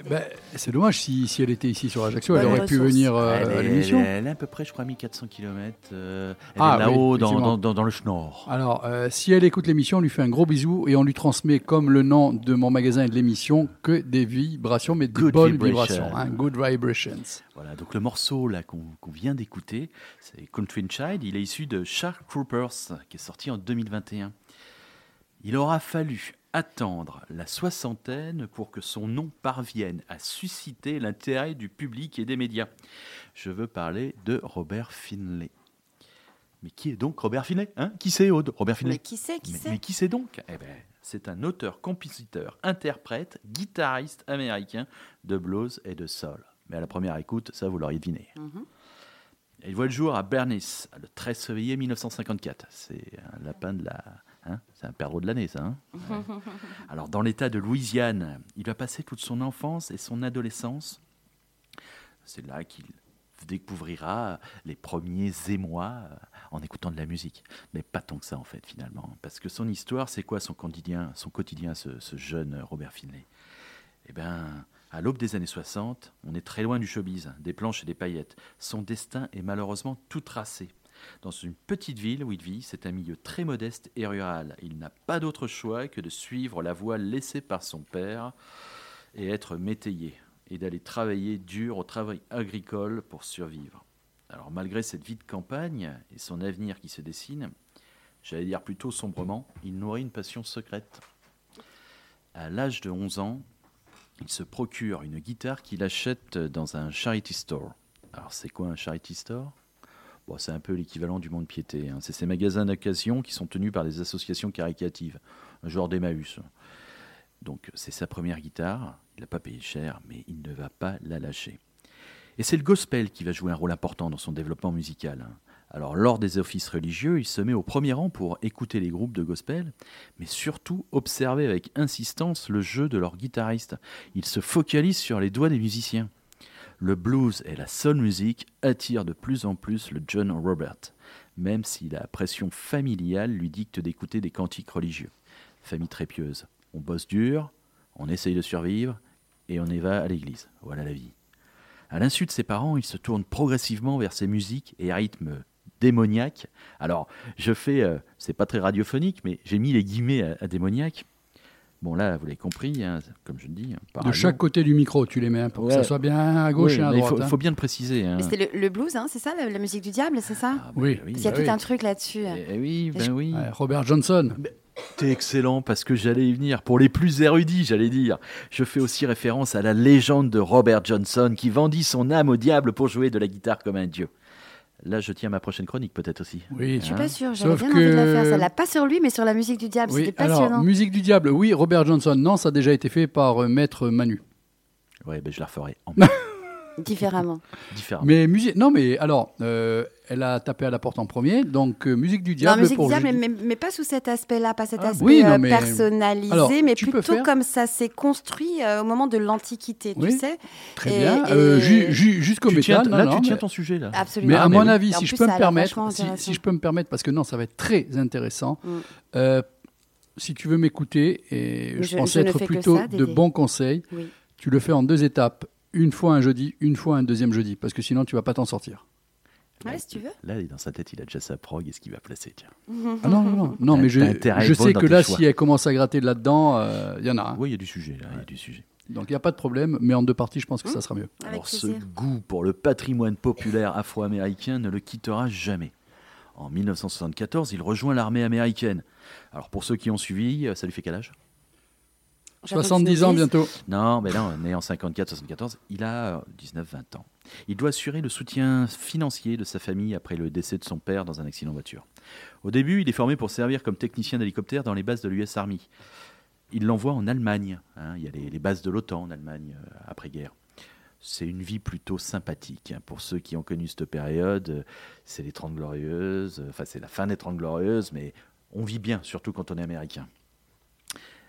Ben, c'est dommage si, si elle était ici sur Ajaccio, elle aurait pu venir euh, elle, à l'émission. elle est à peu près, je crois, 1400 km. elle Ah, est là-haut, oui, dans, dans, dans, dans le Schnorr. Alors, euh, si elle écoute l'émission, on lui fait un gros bisou et on lui transmet, comme le nom de mon magasin et de l'émission, que des vibrations, mais des Good bonnes vibration. vibrations. hein, good vibrations. Voilà, donc le morceau là qu'on qu'on vient d'écouter, c'est Country Child. Il est issu de Shark Troopers, qui est sorti en 2021. Il aura fallu attendre la soixantaine pour que son nom parvienne à susciter l'intérêt du public et des médias. Je veux parler de Robert Finlay. Mais qui est donc Robert Finlay hein? Qui c'est Aude? Robert Finlay? Mais qui c'est Qui mais qui c'est donc? Eh ben, c'est un auteur, compositeur, interprète, guitariste américain de blues et de soul. Mais à la première écoute, ça vous l'auriez deviné. Mhm. Il voit le jour à Bernice, le 13 février 1954. C'est un lapin de la. hein, c'est un perdreau de l'année, ça. hein Ouais. Alors, dans l'État de Louisiane, il va passer toute son enfance et son adolescence. C'est là qu'il découvrira les premiers émois euh, en écoutant de la musique. Mais pas tant que ça, en fait, finalement. Parce que son histoire, c'est quoi son quotidien, son quotidien ce, ce jeune Robert Finlay? Eh bien, à l'aube des années 60, on est très loin du showbiz, des planches et des paillettes. Son destin est malheureusement tout tracé. Dans une petite ville où il vit, c'est un milieu très modeste et rural. Il n'a pas d'autre choix que de suivre la voie laissée par son père et être métayer, et d'aller travailler dur au travail agricole pour survivre. Alors malgré cette vie de campagne et son avenir qui se dessine, j'allais dire plutôt sombrement, il nourrit une passion secrète. À l'âge de 11 ans, il se procure une guitare qu'il achète dans un charity store. Alors c'est quoi un charity store? Bon, c'est un peu l'équivalent du monde piété. hein. C'est ces magasins d'occasion qui sont tenus par des associations caricatives, un genre d'Emmaüs. Donc c'est sa première guitare, il n'a pas payé cher, mais il ne va pas la lâcher. Et c'est le gospel qui va jouer un rôle important dans son développement musical. hein. Alors lors des offices religieux, il se met au premier rang pour écouter les groupes de gospel, mais surtout observer avec insistance le jeu de leurs guitaristes. Il se focalise sur les doigts des musiciens. Le blues et la soul music attirent de plus en plus le John Robert, même si la pression familiale lui dicte d'écouter des cantiques religieux. Famille très pieuse. On bosse dur, on essaye de survivre, et on y va à l'église. Voilà la vie. À l'insu de ses parents, il se tourne progressivement vers ces musiques et rythmes démoniaques. Alors, je fais, euh, c'est pas très radiophonique, mais j'ai mis les guillemets à, à démoniaque. Bon, là, vous l'avez compris, hein, comme je le dis. par De chaque côté du micro, tu les mets hein, pour que ça soit bien à gauche Oui, et à mais il droite. faut, hein. faut bien le préciser. hein. Mais c'était le, le blues, hein, c'est ça, la, la musique du diable, c'est ça Ah, bah Oui. Qu'il y a bah tout oui. un truc là-dessus. Eh, eh oui, ben je- oui. Ouais, Robert Johnson. T'es excellent parce que j'allais y venir. Pour les plus érudits, j'allais dire. Je fais aussi référence à la légende de Robert Johnson qui vendit son âme au diable pour jouer de la guitare comme un dieu. Là, je tiens ma prochaine chronique peut-être aussi. Oui. Je suis Hein pas sûre, j'avais Sauf bien envie de la que- faire. Ça l'a pas sur lui, mais sur la musique du diable. Oui, C'était alors, passionnant. musique du diable, oui, Robert Johnson, non, ça a déjà été fait par euh, Maître Manu. Ouais, ben je la referai en Différemment. différemment. Mais musique, non, mais alors, euh, elle a tapé à la porte en premier, donc euh, musique du Non, diable musique pour du diable, mais, mais- mais pas sous cet aspect-là, pas cet Ah, aspect oui, non, euh, mais- personnalisé, Alors, mais plutôt faire- comme ça s'est construit euh, au moment de l'Antiquité, Oui. tu sais. Très et- bien, et- euh, ju- ju- jusqu'au tu tiens, métal. non, là, non, tu tiens ton sujet là. Absolument. Mais Ah, à mais mon oui. avis, si je peux me permettre, si, je peux me permettre, parce que non, ça va être très intéressant. Mm. Euh, si tu veux m'écouter, et je, je- pense je ne être plutôt ça, de bons conseils, Oui. tu le fais en deux étapes. Une fois un jeudi, une fois un deuxième jeudi, parce que sinon tu vas pas t'en sortir. Ouais, si tu veux. Là, dans sa tête, il a déjà sa prog et ce qu'il va placer. Tiens. Ah non, non, non, non mais je, sais que là, choix. si elle commence à gratter là-dedans, euh, il y en a un. Oui, il y a du sujet là. Il y a du sujet. Donc il n'y a pas de problème, mais en deux parties, je pense que Mmh. ça sera mieux. Avec Alors, ce plaisir. goût pour le patrimoine populaire afro-américain ne le quittera jamais. En 1974, il rejoint l'armée américaine. Alors, pour ceux qui ont suivi, euh, ça lui fait quel âge? 70 ans bientôt. Non, mais non, né en 54-74, il a 19-20 ans. Il doit assurer le soutien financier de sa famille après le décès de son père dans un accident de voiture. Au début, il est formé pour servir comme technicien d'hélicoptère dans les bases de l'US Army. Il l'envoie en Allemagne. hein, il y a les, les bases de l'OTAN en Allemagne euh, après-guerre. C'est une vie plutôt sympathique. hein. Pour ceux qui ont connu cette période, euh, c'est les 30 Glorieuses, euh, enfin c'est la fin des 30 Glorieuses, mais on vit bien, surtout quand on est américain.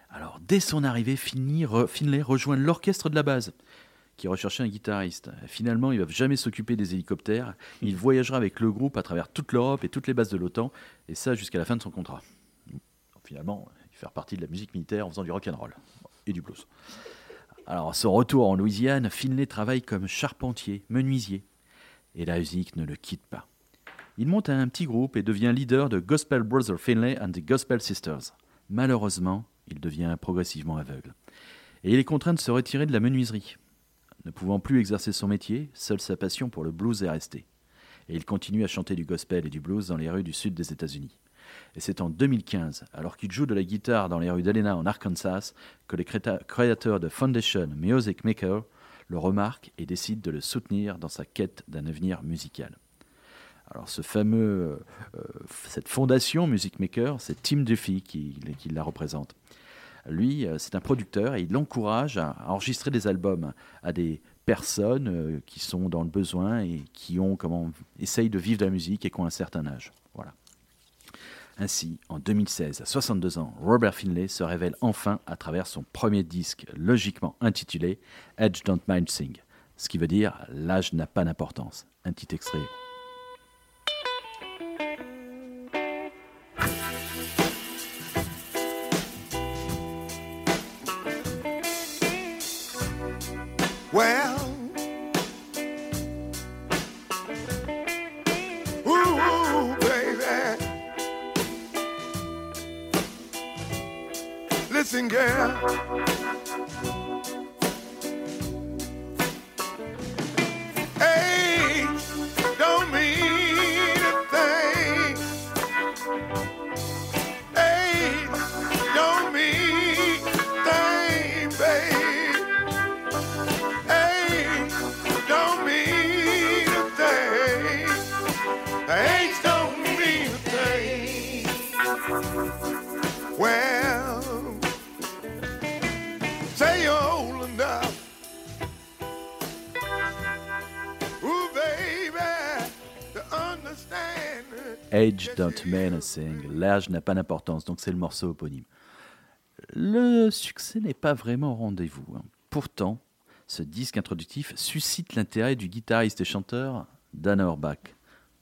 Alors, dès son arrivée, Finlay rejoint l'orchestre de la base, qui recherchait un guitariste. Finalement, il ne va jamais s'occuper des hélicoptères. Il voyagera avec le groupe à travers toute l'Europe et toutes les bases de l'OTAN, et ça jusqu'à la fin de son contrat. Finalement, il fait partie de la musique militaire en faisant du rock'n'roll et du blues. Alors, à son retour en Louisiane, Finlay travaille comme charpentier, menuisier, et la musique ne le quitte pas. Il monte un petit groupe et devient leader de Gospel Brother Finlay and the Gospel Sisters. Malheureusement, il devient progressivement aveugle. Et il est contraint de se retirer de la menuiserie. Ne pouvant plus exercer son métier, seule sa passion pour le blues est restée. Et il continue à chanter du gospel et du blues dans les rues du sud des États-Unis. Et c'est en 2015, alors qu'il joue de la guitare dans les rues d'Helena en Arkansas, que les créateurs de Foundation Music Maker le remarquent et décident de le soutenir dans sa quête d'un avenir musical. Alors ce fameux, euh, cette fondation Music Maker, c'est Tim Duffy qui la représente. Lui, euh, c'est un producteur et il l'encourage à enregistrer des albums à des personnes euh, qui sont dans le besoin et qui ont comment essayent de vivre de la musique et qui ont un certain âge. Voilà. Ainsi, en 2016, à 62 ans, Robert Finlay se révèle enfin à travers son premier disque logiquement intitulé Edge Don't Mind Sing, ce qui veut dire l'âge n'a pas d'importance. Un petit extrait. Don't mean a thing. L'âge n'a pas d'importance, donc c'est le morceau éponyme. Le succès n'est pas vraiment au rendez-vous. hein. Pourtant, ce disque introductif suscite l'intérêt du guitariste et chanteur Dan Auerbach.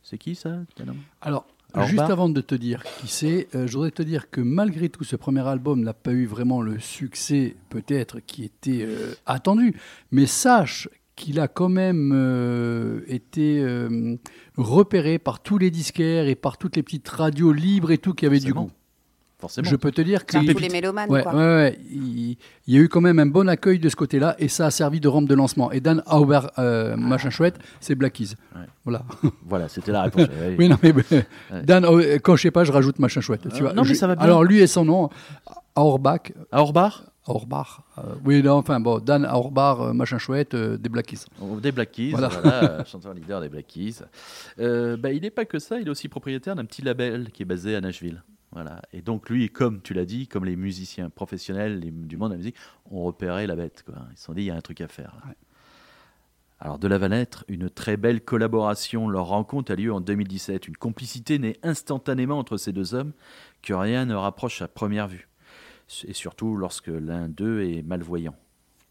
C'est qui ça Dan Alors, juste avant de te dire qui c'est, euh, je voudrais te dire que malgré tout, ce premier album n'a pas eu vraiment le succès, peut-être, qui était euh, attendu. Mais sache qu'il a quand même euh, été euh, repéré par tous les disquaires et par toutes les petites radios libres et tout qui avaient du goût. Forcément. Je peux te dire que tous les mélomanes, Ouais, quoi. ouais, ouais. Il, il y a eu quand même un bon accueil de ce côté-là et ça a servi de rampe de lancement. Et Dan Auber, euh, machin chouette, c'est Black Keys. Ouais. Voilà. Voilà, c'était la réponse. Oui, non, mais Ouais. Dan, quand je sais pas, je rajoute machin chouette. Tu vois. non, mais Je- ça va bien. Alors, lui et son nom, Auerbach, Auerbach? Auerbach. euh, oui, non, enfin, bon, Dan Auerbach, euh, machin chouette, euh, des Black Keys. Oh, Des Black Keys, Voilà. voilà, chanteur leader des Black Keys. Euh, bah, il n'est pas que ça, il est aussi propriétaire d'un petit label qui est basé à Nashville. Voilà. Et donc lui, comme tu l'as dit, comme les musiciens professionnels les- du monde de la musique, ont repéré la bête. Quoi. Ils se sont dit, il y a un truc à faire. Ouais. Alors de la Valette, une très belle collaboration. Leur rencontre a lieu en 2017. Une complicité naît instantanément entre ces deux hommes que rien ne rapproche à première vue. Et surtout lorsque l'un d'eux est malvoyant.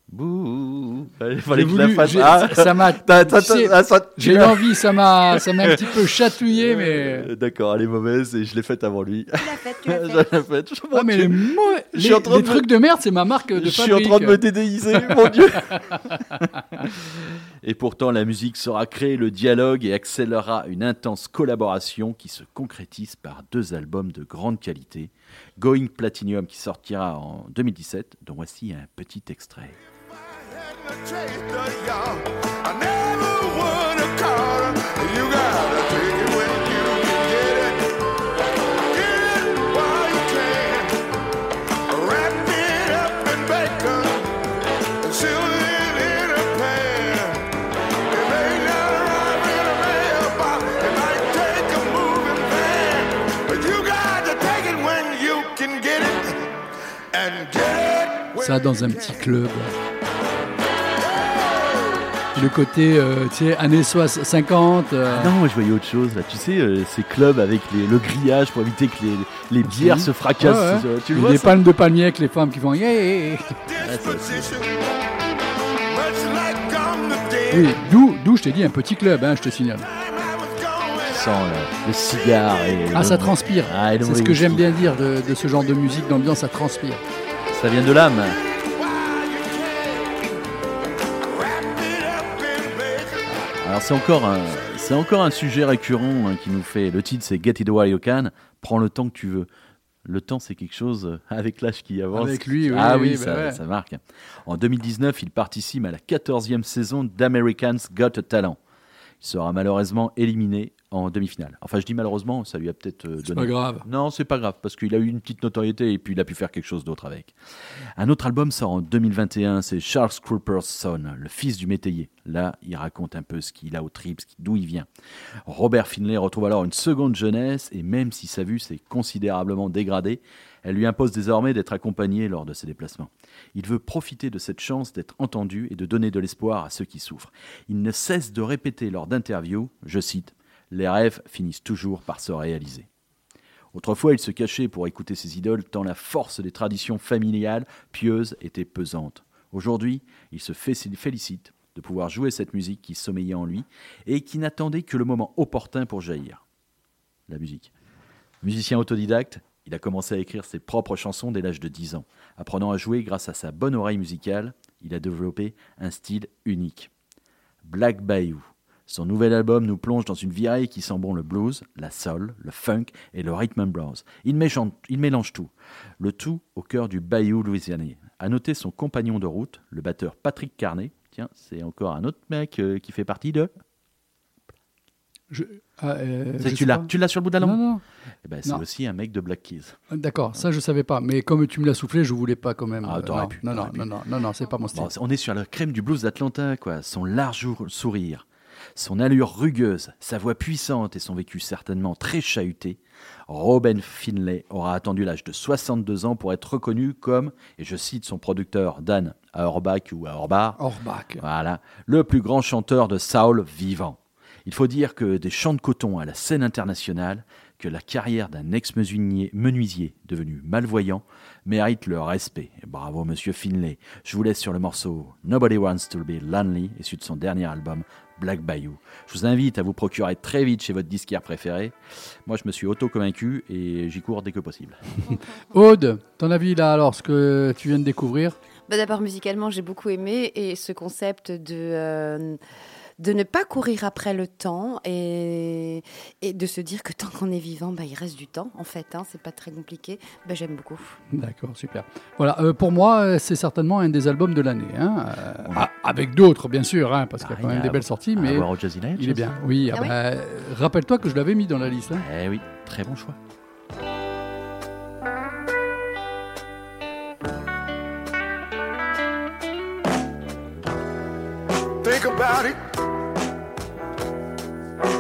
Bouh Il fallait J'ai que je la voulu- fasse. j'ai- Ah, ça m'a. J'ai l'as- l'envie, ça m'a, ça m'a un petit peu chatouillé, mais. Euh, D'accord, elle est mauvaise et je l'ai faite avant lui. Tu l'as fait, tu l'as je fait. l'ai faite. Je, Ah, mais les, les, suis en train les de- trucs de merde, c'est ma marque de je suis en train de me dédéiser, mon Dieu. Et pourtant, la musique saura créer le dialogue et accélérera une intense collaboration qui se concrétise par deux albums de grande qualité. Going Platinum qui sortira en 2017, dont voici un petit extrait. Ça dans un petit club. Le côté, euh, tu sais, années 60, 50. euh, Non, moi je voyais autre chose là. Tu sais, euh, ces clubs avec les- le grillage pour éviter que les, les bières se fracassent. Ouais, ouais. Tu le et vois des ça palmes de palmier avec les femmes qui font. Yeah, Oui, d'où, d'où je t'ai dit un petit club, hein, je te signale. Sens le, le cigare et Ah, le- ça transpire. Ah, C'est ce que j'aime bien dire de, de ce genre de musique, d'ambiance, ça transpire. Ça vient de l'âme. Alors c'est encore un, c'est encore un sujet récurrent hein, qui nous fait. Le titre c'est Get It While You Can. Prends le temps que tu veux. Le temps c'est quelque chose euh, avec l'âge qui avance. Avec lui, oui, ah oui, oui, bah ça, ouais. ça marque. En 2019, il participe à la 14e saison d'American's Got a Talent. Il sera malheureusement éliminé en demi-finale. Enfin, je dis malheureusement, ça lui a peut-être euh, C'est donné. pas grave. Non, c'est pas grave, parce qu'il a eu une petite notoriété et puis il a pu faire quelque chose d'autre avec. Un autre album sort en 2021, c'est Charles Cooper's Son, le fils du métayer. Là, il raconte un peu ce qu'il a au trip, d'où il vient. Robert Finlay retrouve alors une seconde jeunesse et même si sa vue s'est considérablement dégradée, elle lui impose désormais d'être accompagné lors de ses déplacements. Il veut profiter de cette chance d'être entendu et de donner de l'espoir à ceux qui souffrent. Il ne cesse de répéter lors d'interviews, je cite, Les rêves finissent toujours par se réaliser. Autrefois, il se cachait pour écouter ses idoles tant la force des traditions familiales pieuses était pesante. Aujourd'hui, il se félicite de pouvoir jouer cette musique qui sommeillait en lui et qui n'attendait que le moment opportun pour jaillir. La musique. Musicien autodidacte, il a commencé à écrire ses propres chansons dès l'âge de 10 ans. Apprenant à jouer grâce à sa bonne oreille musicale, il a développé un style unique. Black Bayou. Son nouvel album nous plonge dans une vieille qui sent bon le blues, la soul, le funk et le rhythm and blues. Il, il mélange tout. Le tout au cœur du Bayou louisianais. À noter son compagnon de route, le batteur Patrick Carnet. Tiens, c'est encore un autre mec euh, qui fait partie de. Je- ah, euh, je tu l'as, tu l'as sur le bout de la Non, langue non. Eh ben, C'est Non. aussi un mec de Black Keys. D'accord, ça je savais pas. Mais comme tu me l'as soufflé, je voulais pas quand même. Ah, euh, t'aurais non, pu, non, non, pu. non, non, non, non, c'est pas mon style. Bon, on est sur la crème du blues d'Atlanta, quoi. Son large sourire, son allure rugueuse, sa voix puissante et son vécu certainement très chahuté, Robin Finlay aura attendu l'âge de 62 ans pour être reconnu comme, et je cite son producteur Dan Auerbach ou Auerbach, voilà, le plus grand chanteur de soul vivant. Il faut dire que des chants de coton à la scène internationale, que la carrière d'un ex-menuisier menuisier devenu malvoyant mérite le respect. Et bravo, monsieur Finlay. Je vous laisse sur le morceau Nobody Wants to Be Lonely, issu de son dernier album Black Bayou. Je vous invite à vous procurer très vite chez votre disquaire préféré. Moi, je me suis auto-convaincu et j'y cours dès que possible. Aude, ton avis là alors, ce que tu viens de découvrir? Bah, D'abord, musicalement, j'ai beaucoup aimé et ce concept de, euh, de ne pas courir après le temps et, et de se dire que tant qu'on est vivant, bah, il reste du temps en fait. Hein, c'est pas très compliqué. Bah, J'aime beaucoup. D'accord, super. Voilà, euh, pour moi, euh, c'est certainement un des albums de l'année. hein, euh, ah, avec d'autres, bien sûr, hein, parce qu'il y a Ah, quand même a des belles sorties, mais il est bien. Oui, ah Ah oui bah, euh, rappelle-toi que je l'avais mis dans la liste. hein. Eh oui, très bon choix. Think about it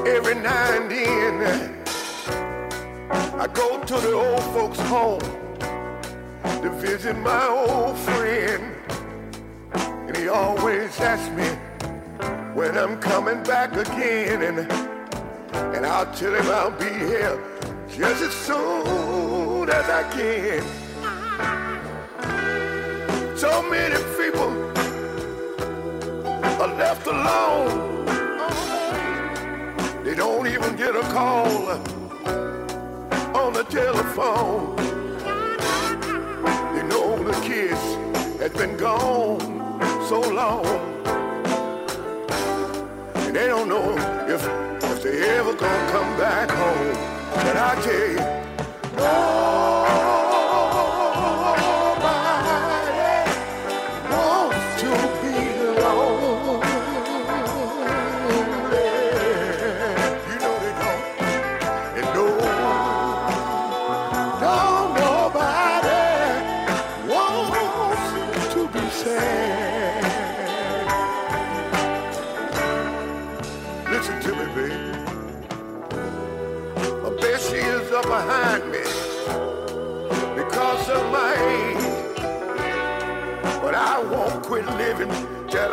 every now and then. I go to the old folks' home to visit my old friend, and he always asks me when I'm coming back again, and and I'll tell him I'll be here just as soon as I can. So many people are left alone. They don't even get a call on the telephone. They know the kids have been gone so long. And they don't know if, if they ever gonna come back home. And I tell you, nobody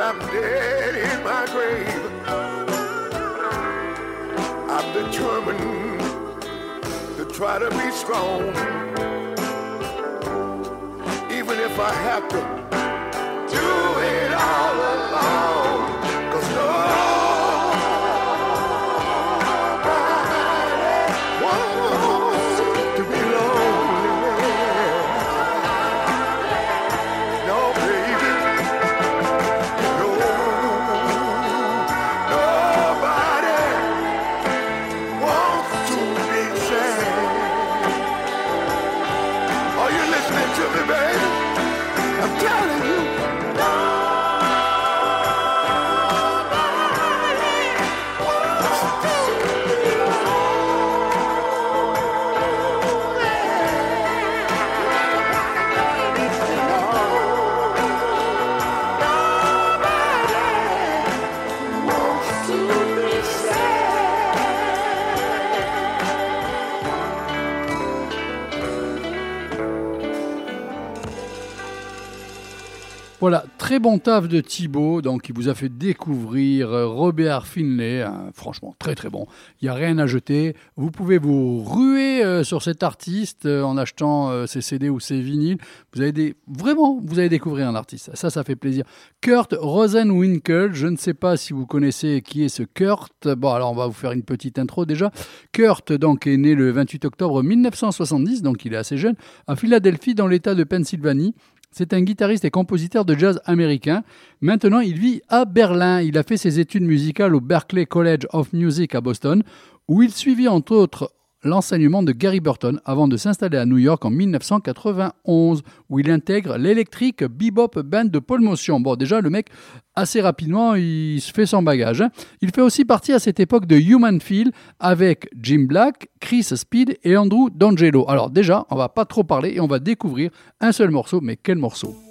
I'm dead in my grave. I'm determined to try to be strong. Even if I have to très bon taf de Thibaut, donc il vous a fait découvrir euh, Robert Finlay, hein, franchement très très bon. Il n'y a rien à jeter. Vous pouvez vous ruer euh, sur cet artiste euh, en achetant ses CD ou ses vinyles. Vous avez des vraiment, vous allez découvrir un artiste. Ça, ça fait plaisir. Kurt Rosenwinkel, je ne sais pas si vous connaissez qui est ce Kurt. Bon, alors on va vous faire une petite intro déjà. Kurt donc est né le 28 octobre 1970, donc il est assez jeune, à Philadelphie dans l'État de Pennsylvanie. C'est un guitariste et compositeur de jazz américain. Maintenant, il vit à Berlin. Il a fait ses études musicales au Berklee College of Music à Boston, où il suivit entre autres l'enseignement de Gary Burton avant de s'installer à New York en 1991, où il intègre l'électrique bebop band de Paul Motion. Bon, déjà, le mec, assez rapidement, il se fait son bagage. hein. Il fait aussi partie à cette époque de Human Feel avec Jim Black, Chris Speed et Andrew D'Angelo. Alors déjà, on va pas trop parler et on va découvrir un seul morceau, mais quel morceau?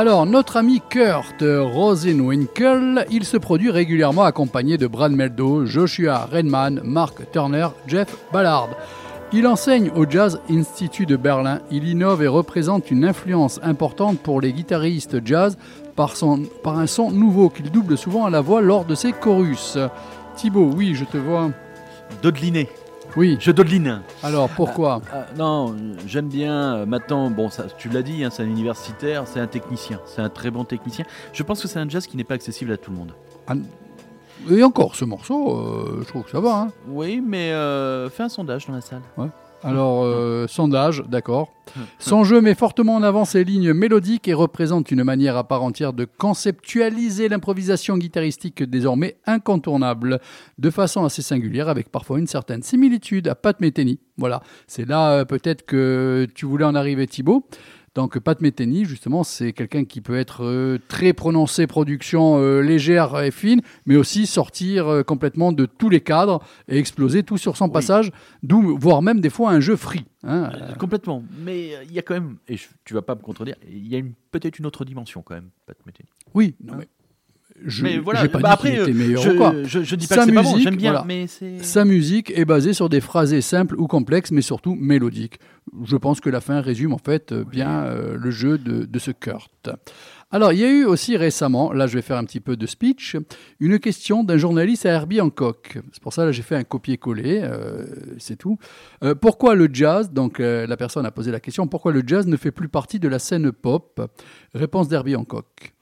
Alors, notre ami Kurt Rosenwinkel, il se produit régulièrement accompagné de Brad Meldo, Joshua Redman, Mark Turner, Jeff Ballard. Il enseigne au Jazz Institute de Berlin. Il innove et représente une influence importante pour les guitaristes jazz par, un son nouveau qu'il double souvent à la voix lors de ses chorus. Thibaut, oui, je te vois. Dodeliné. Oui. Je dodeline. Alors, pourquoi Ah, non, j'aime bien. euh, Maintenant, bon, ça, tu l'as dit, hein, c'est un universitaire, c'est un technicien, c'est un très bon technicien. Je pense que c'est un jazz qui n'est pas accessible à tout le monde. Ah, Et encore, ce morceau, euh, je trouve que ça va. hein. Oui, mais euh, fais un sondage dans la salle. Alors, euh, sondage, d'accord. Son jeu met fortement en avant ses lignes mélodiques et représente une manière à part entière de conceptualiser l'improvisation guitaristique désormais incontournable, de façon assez singulière, avec parfois une certaine similitude à Pat Metheny. Voilà, c'est là euh, peut-être que tu voulais en arriver Thibaut. Donc Pat Metheny, justement, c'est quelqu'un qui peut être euh, très prononcé, production euh, légère et fine, mais aussi sortir euh, complètement de tous les cadres et exploser tout sur son passage, d'où voire même des fois un jeu free. hein. Complètement. Mais il y a quand même, et je- tu vas pas me contredire, il y a peut-être une autre dimension quand même, Pat Metheny. Oui, non, mais je mais voilà, pas bah dit après, était euh, meilleur je, ou quoi. je, je dis pas Sa que c'est pas bon, musique, j'aime bien, voilà. mais c'est. Sa musique est basée sur des phrasés simples ou complexes, mais surtout mélodiques. Je pense que la fin résume en fait euh, bien euh, le jeu de, de ce Kurt. Alors, il y a eu aussi récemment, là je vais faire un petit peu de speech, une question d'un journaliste à Herbie Hancock. C'est pour ça que j'ai fait un copier-coller, euh, c'est tout. Euh, pourquoi le jazz, donc euh, la personne a posé la question, pourquoi le jazz ne fait plus partie de la scène pop? Réponse d'Herbie Hancock.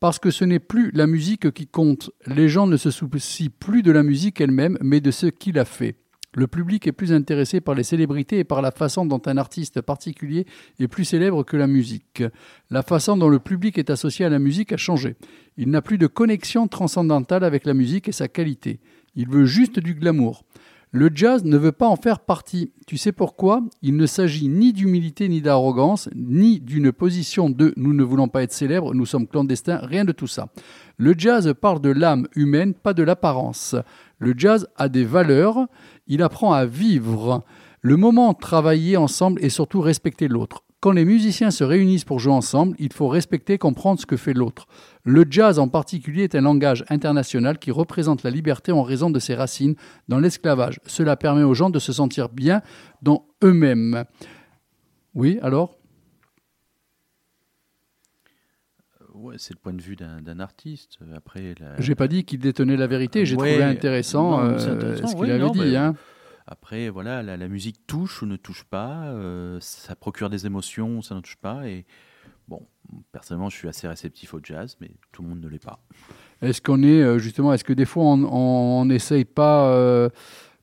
Parce que ce n'est plus la musique qui compte. Les gens ne se soucient plus de la musique elle-même, mais de ce qui la fait. Le public est plus intéressé par les célébrités et par la façon dont un artiste particulier est plus célèbre que la musique. La façon dont le public est associé à la musique a changé. Il n'a plus de connexion transcendantale avec la musique et sa qualité. Il veut juste du glamour. Le jazz ne veut pas en faire partie. Tu sais pourquoi? Il ne s'agit ni d'humilité ni d'arrogance, ni d'une position de nous ne voulons pas être célèbres, nous sommes clandestins, rien de tout ça. Le jazz parle de l'âme humaine, pas de l'apparence. Le jazz a des valeurs, il apprend à vivre. Le moment travailler ensemble et surtout respecter l'autre. Quand les musiciens se réunissent pour jouer ensemble, il faut respecter, comprendre ce que fait l'autre. Le jazz en particulier est un langage international qui représente la liberté en raison de ses racines dans l'esclavage. Cela permet aux gens de se sentir bien dans eux-mêmes. Oui, alors? Ouais, c'est le point de vue d'un artiste. Après, la- J'ai pas dit qu'il détenait la vérité, j'ai Ouais, trouvé intéressant, non, c'est euh, intéressant, ce qu'il avait non, dit. hein. Après, voilà, la, la musique touche ou ne touche pas, euh, ça procure des émotions ça ne touche pas. Et bon, personnellement, je suis assez réceptif au jazz, mais tout le monde ne l'est pas. Est-ce qu'on est euh, justement, est-ce que des fois on- n'essaye pas, euh,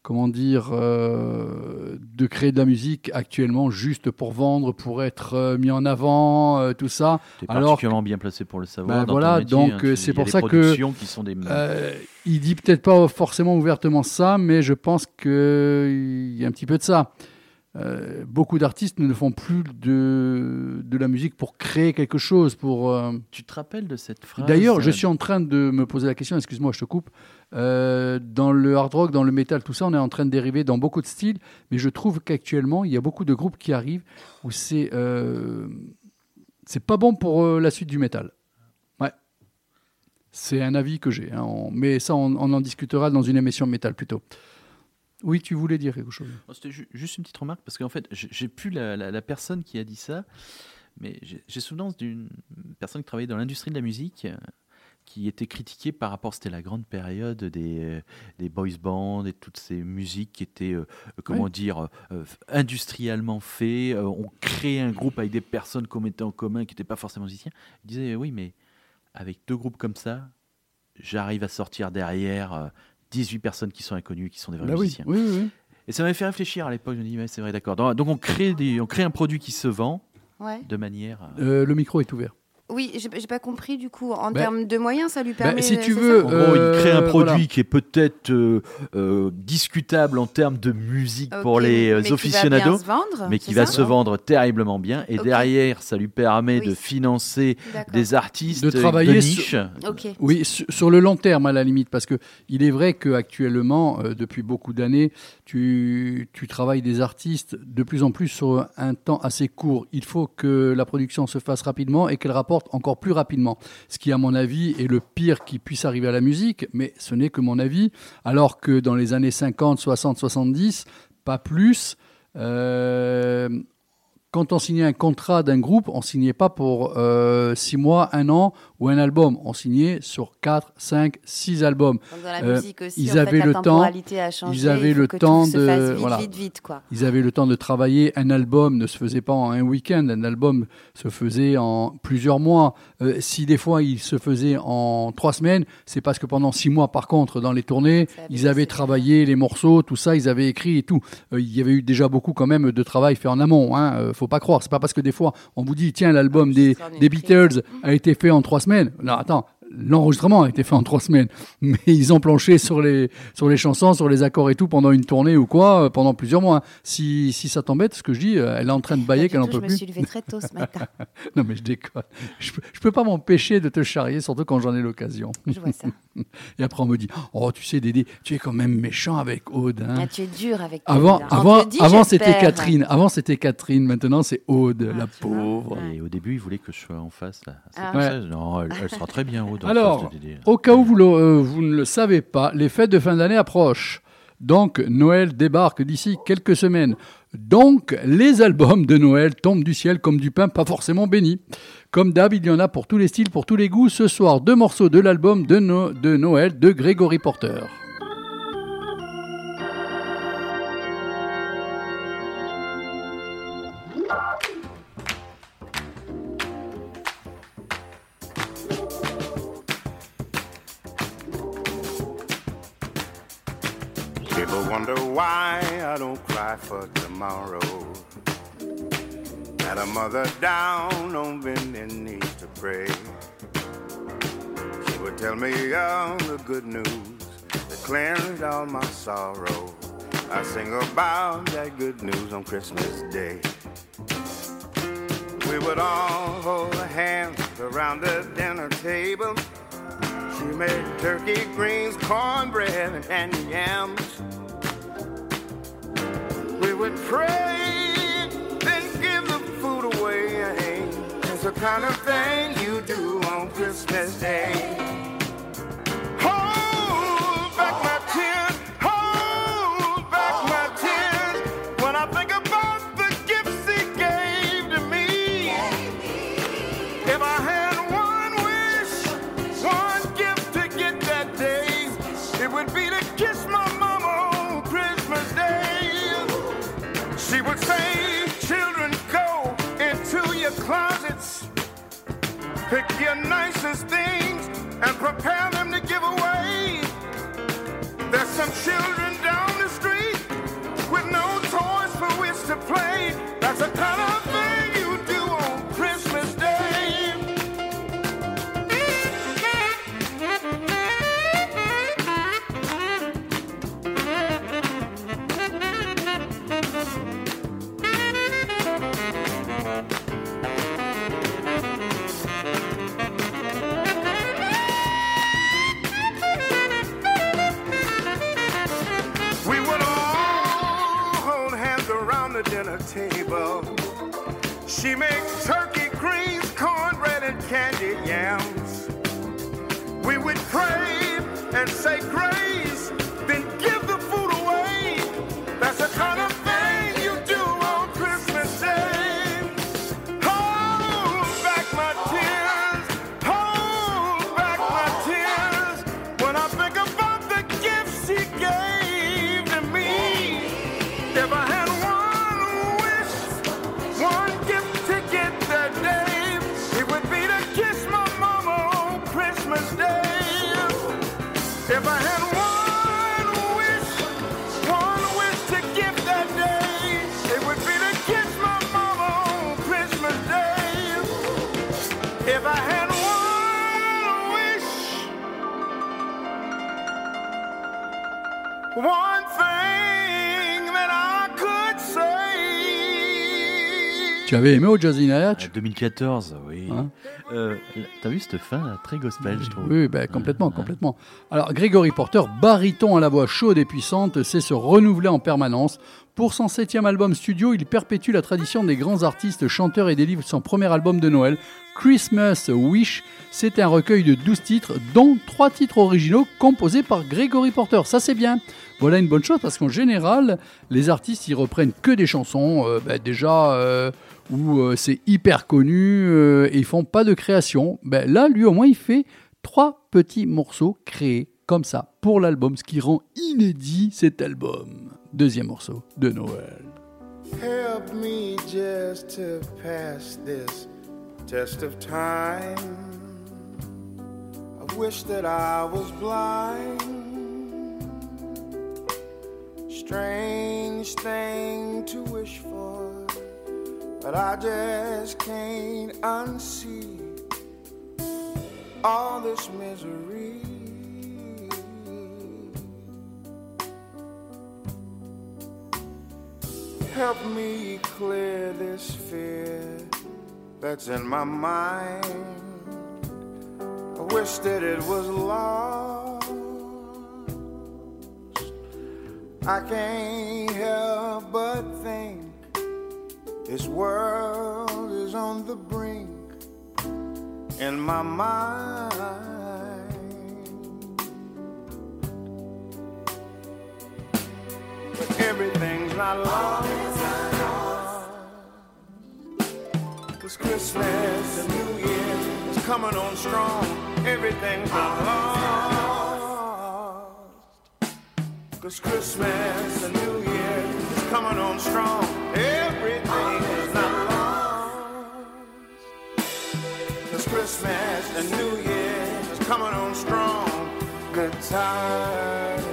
comment dire, euh, de créer de la musique actuellement juste pour vendre, pour être mis en avant, euh, tout ça Tu es Alors particulièrement bien placé pour le savoir. Ben dans voilà, ton métier, donc, hein, c'est pour ça que, productions qui sont des. Il dit peut-être pas forcément ouvertement ça, mais je pense qu'il y a un petit peu de ça. Euh, beaucoup d'artistes ne font plus de, de la musique pour créer quelque chose, pour. euh, Tu te rappelles de cette phrase D'ailleurs, je euh, suis en train de me poser la question, excuse-moi, je te coupe. Euh, dans le hard rock, dans le metal, tout ça, on est en train de dériver dans beaucoup de styles, mais je trouve qu'actuellement, il y a beaucoup de groupes qui arrivent où c'est c'est pas bon pour la suite du métal. Ouais. C'est un avis que j'ai, hein, mais ça, on, on en discutera dans une émission métal plutôt. Oui, tu voulais dire quelque chose. Oh, C'était ju- juste une petite remarque parce qu'en fait, j'ai plus la, la- la personne qui a dit ça, mais j'ai souvenance d'une personne qui travaillait dans l'industrie de la musique qui était critiquée par rapport, c'était la grande période des, des boys bands et toutes ces musiques qui étaient, euh, euh, comment Oui. dire, euh, industriellement faites. euh, on créait un groupe avec des personnes qu'on mettait en commun qui n'étaient pas forcément musiciens. Il disait, oui, mais avec deux groupes comme ça, j'arrive à sortir derrière 18 personnes qui sont inconnues, qui sont des vrais Bah oui, musiciens. oui, oui, oui. Et ça m'avait fait réfléchir à l'époque. Je me dis, ouais, c'est vrai, d'accord. Donc, on, crée des, on crée un produit qui se vend Ouais. de manière. à- Euh, le micro est ouvert. Oui, j'ai pas compris du coup. En Ben- termes de moyens, ça lui ben, permet. si tu veux, ça En gros, il crée un Euh, produit voilà. qui est peut-être euh, euh, discutable en termes de musique pour les mais qui va aficionados, bien se vendre, mais qui va se vendre terriblement bien. Et derrière, ça lui permet Oui. de financer des artistes De travailler niche. Ok. Oui, sur, le long terme à la limite, parce que il est vrai qu'actuellement, euh, depuis beaucoup d'années, tu, tu travailles des artistes de plus en plus sur un temps assez court. Il faut que la production se fasse rapidement et qu'elle rapporte encore plus rapidement. Ce qui, à mon avis, est le pire qui puisse arriver à la musique, mais ce n'est que mon avis. Alors que dans les années 50, 60, 70, pas plus, euh, quand on signait un contrat d'un groupe, on signait pas pour euh, six mois, un an ou un album. On signait sur 4, 5, 6 albums. Comme dans la Euh, musique aussi, ils en avaient le temps- temporalité a changé, ils avaient le temps de- fasse vite, voilà. vite, vite, quoi. Ils avaient le temps de travailler. Un album ne se faisait pas en un week-end. Un album se faisait en plusieurs mois. Euh, si des fois il se faisait en trois semaines, c'est parce que pendant six mois, par contre, dans les tournées, ils avaient travaillé les morceaux, tout ça, ils avaient écrit et tout. Euh, il y avait eu déjà beaucoup quand même de travail fait en amont. Hein. Euh, faut pas croire. C'est pas parce que des fois on vous dit tiens l'album des, d'une des prise. Beatles a été fait en trois Non attends. L'enregistrement a été fait en trois semaines, mais ils ont planché sur les, sur les chansons, sur les accords et tout pendant une tournée ou quoi, euh, pendant plusieurs mois. Si, si ça t'embête, ce que je dis, euh, elle est en train de bailler qu'elle en tout, peut je me plus. suis levée très tôt ce matin. Non, mais je déconne. Je peux, je peux pas m'empêcher de te charrier, surtout quand j'en ai l'occasion. Je vois ça. Et après, on me dit Oh, tu sais, Dédé, tu es quand même méchant avec Aude. hein. Ah, tu es dur avec Avant, David, hein. Avant, dit, avant c'était. Catherine. Avant, c'était Catherine. Maintenant, c'est Aude, Ah, la vois. pauvre. Ouais. Et au début, il voulait que je sois en face. Là, cette Ah. Non, elle, elle sera très bien dans Alors, au cas où vous, le- euh, vous ne le savez pas, les fêtes de fin d'année approchent. Donc, Noël débarque d'ici quelques semaines. Donc, les albums de Noël tombent du ciel comme du pain, pas forcément béni. Comme d'hab, il y en a pour tous les styles, pour tous les goûts. Ce soir, deux morceaux de l'album de, No- de Noël de Gregory Porter. Why I don't cry for tomorrow. Had a mother down on bending knees to pray. She would tell me all the good news that all my sorrow. I sing about that good news on Christmas Day. We would all hold hands around the dinner table. She made turkey, greens, cornbread, and yams. Would pray, then give the food away. It's the kind of thing you do on Christmas Day. Pick your nicest things, and prepare them to give away. There's some children down the street with no toys for which to play. That's the kind of She makes turkey, greens, cornbread, and candied yams. We would pray and say grace, Tu avais aimé au Jazz in Hatch 2014, oui. Hein Euh, T'as vu cette fin très gospel, je trouve. Oui, ben, complètement, complètement. Alors, Gregory Porter, baryton à la voix chaude et puissante, sait se renouveler en permanence. Pour son septième album studio, il perpétue la tradition des grands artistes chanteurs et délivre son premier album de Noël, Christmas Wish. C'est un recueil de 12 titres, dont 3 titres originaux composés par Gregory Porter. Ça, c'est bien. Voilà une bonne chose parce qu'en général, les artistes, ils reprennent que des chansons, euh, ben, déjà, euh, où euh, c'est hyper connu euh, et ils font pas de création. Ben, là, lui, au moins, il fait trois petits morceaux créés comme ça pour l'album, ce qui rend inédit cet album. Deuxième morceau de Noël. Help me just to pass this test of time. I wish that I was blind. Strange thing to wish for, but I just can't unsee all this misery. Help me clear this fear that's in my mind. I wish that it was lost. I can't help but think this world is on the brink in my mind. But everything's not lost. Cause Christmas and New Year is coming on strong. Everything's not lost. Cause Christmas and New Year is coming on strong. Everything Christmas and New Year is coming on strong. Good times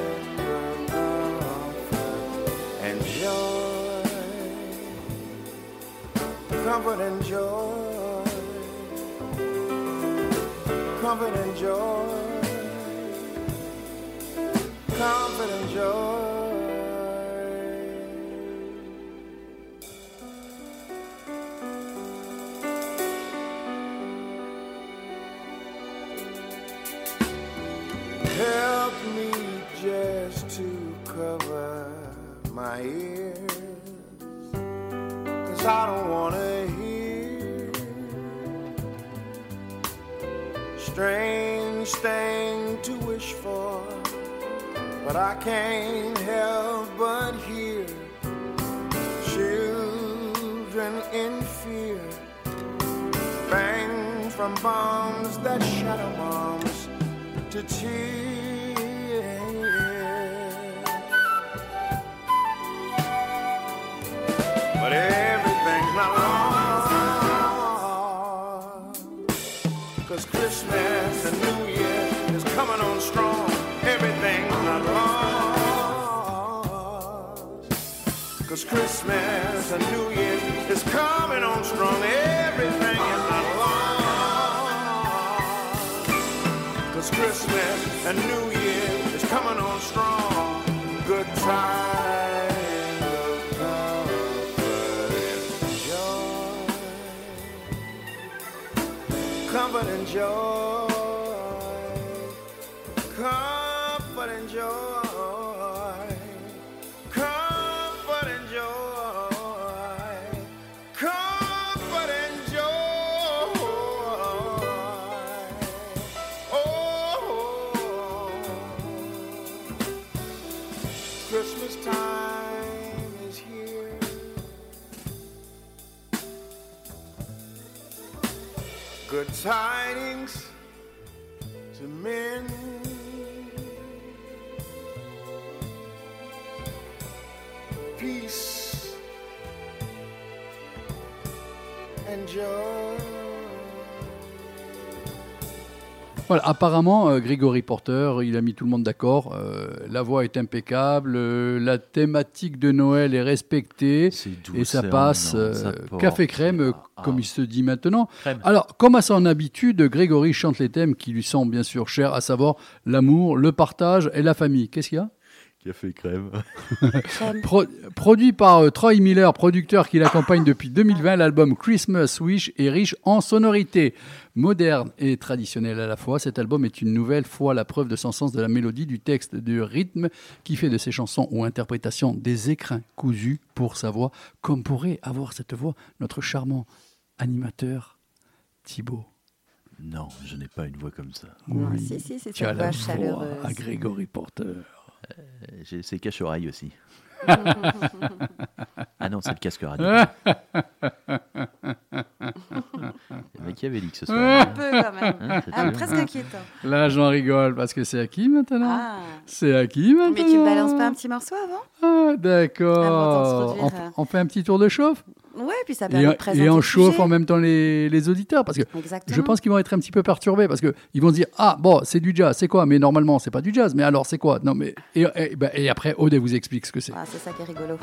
and joy, comfort and joy, comfort and joy, comfort and joy. My ears. Cause I don't wanna hear strange thing to wish for. But I can't help but hear children in fear. Bang from bombs that shatter moms to tears. But everything's not lost. Cause Christmas and New Year is coming on strong. Everything's not lost. Cause Christmas and New Year is coming on strong. Everything is not lost. Cause Christmas and New Year is coming on strong. Good times comfort and joy. Comfort and joy. Tidings to men. Peace and joy. Voilà, apparemment, euh, Gregory Porter, il a mis tout le monde d'accord. euh, la voix est impeccable, euh, la thématique de Noël est respectée. C'est doux, Et ça passe ça café crème, Ah, comme ah. il se dit maintenant. Crème. Alors, comme à son habitude, Grégory chante les thèmes qui lui sont bien sûr chers, à savoir l'amour, le partage et la famille. Qu'est-ce qu'il y a? Café crème. Pro- produit par euh, Troy Miller, producteur qui l'accompagne depuis 2020, l'album Christmas Wish est riche en sonorités. Moderne et traditionnel à la fois, cet album est une nouvelle fois la preuve de son sens de la mélodie, du texte, du rythme, qui fait de ses chansons ou interprétations des écrins cousus pour sa voix, comme pourrait avoir cette voix notre charmant animateur Thibaut. Non, je n'ai pas une voix comme ça. Non, Oui, si, si, c'est tu as sa la voix voix chaleureuse. à Grégory Porter. Euh, J'ai ces cache-oreilles aussi. ah non, c'est le casque radio. C'est machiavélique ce soir. Un peu quand même. Hein, c'est Ah, presque inquiétant. Là, j'en rigole parce que c'est à qui maintenant Ah. C'est à qui maintenant Mais tu me balances pas un petit morceau avant? Ah, d'accord. On, euh. on fait un petit tour de chauffe? Ouais, puis ça et, permet de présenter et on chauffe en même temps les, les auditeurs parce que Exactement. je pense qu'ils vont être un petit peu perturbés parce que ils vont se dire ah bon c'est du jazz c'est quoi? Mais normalement c'est pas du jazz mais alors c'est quoi? Non mais et, et- ben, et après Aude vous explique ce que c'est. Ah, c'est ça qui est rigolo.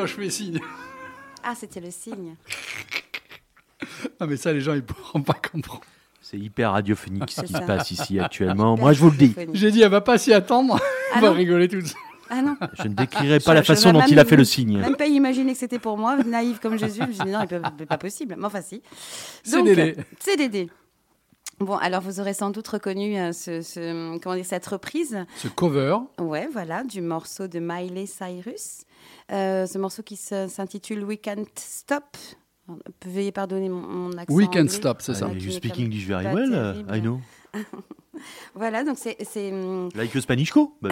Quand je fais signe. Ah, c'était le signe. Ah, mais ça, les gens, ils pourront pas comprendre. C'est hyper radiophonique ce C'est qui ça. se passe ici actuellement. Moi, je vous le dis. J'ai dit, elle va pas s'y attendre. Ah On va non. rigoler tous. Ah non, Je ne décrirai pas Je- la je façon dont il a fait le signe. même pas imaginer que c'était pour moi, naïve comme Jésus. Je me suis dit non, c'est pas possible. Mais enfin, si. CDD. CDD. Bon, alors vous aurez sans doute reconnu euh, ce, ce- comment dire, cette reprise. Ce cover, Ouais, voilà, du morceau de Miley Cyrus. Euh, ce morceau qui s'intitule We Can't Stop. Veuillez pardonner mon, mon accent. We Can anglais. Stop, c'est ça. Ouais, Uh, you est speak comme English very well, uh, terrible. I know. Voilà, donc c'est hum, Like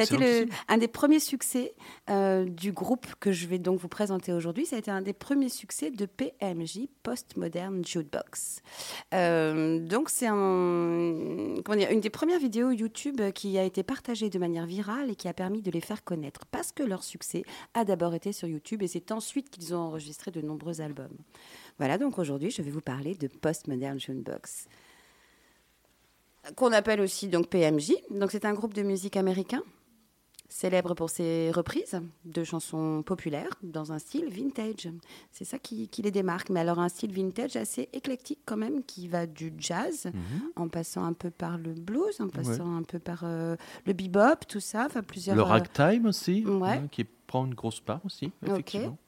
a été excellent le- un des premiers succès euh, du groupe que je vais donc vous présenter aujourd'hui. Ça a été un des premiers succès de PMJ, Postmodern Jukebox. Euh, donc c'est un, une des premières vidéos YouTube qui a été partagée de manière virale et qui a permis de les faire connaître parce que leur succès a d'abord été sur YouTube et c'est ensuite qu'ils ont enregistré de nombreux albums. Voilà, donc aujourd'hui je vais vous parler de Postmodern Jukebox qu'on appelle aussi donc PMJ. Donc c'est un groupe de musique américain célèbre pour ses reprises de chansons populaires dans un style vintage. C'est ça qui, qui les démarque. Mais alors un style vintage assez éclectique quand même, qui va du jazz, Mhm. en passant un peu par le blues, en passant un peu par euh, le bebop, tout ça. Enfin plusieurs. Le euh, ragtime aussi, ouais. hein, qui prend une grosse part aussi, effectivement.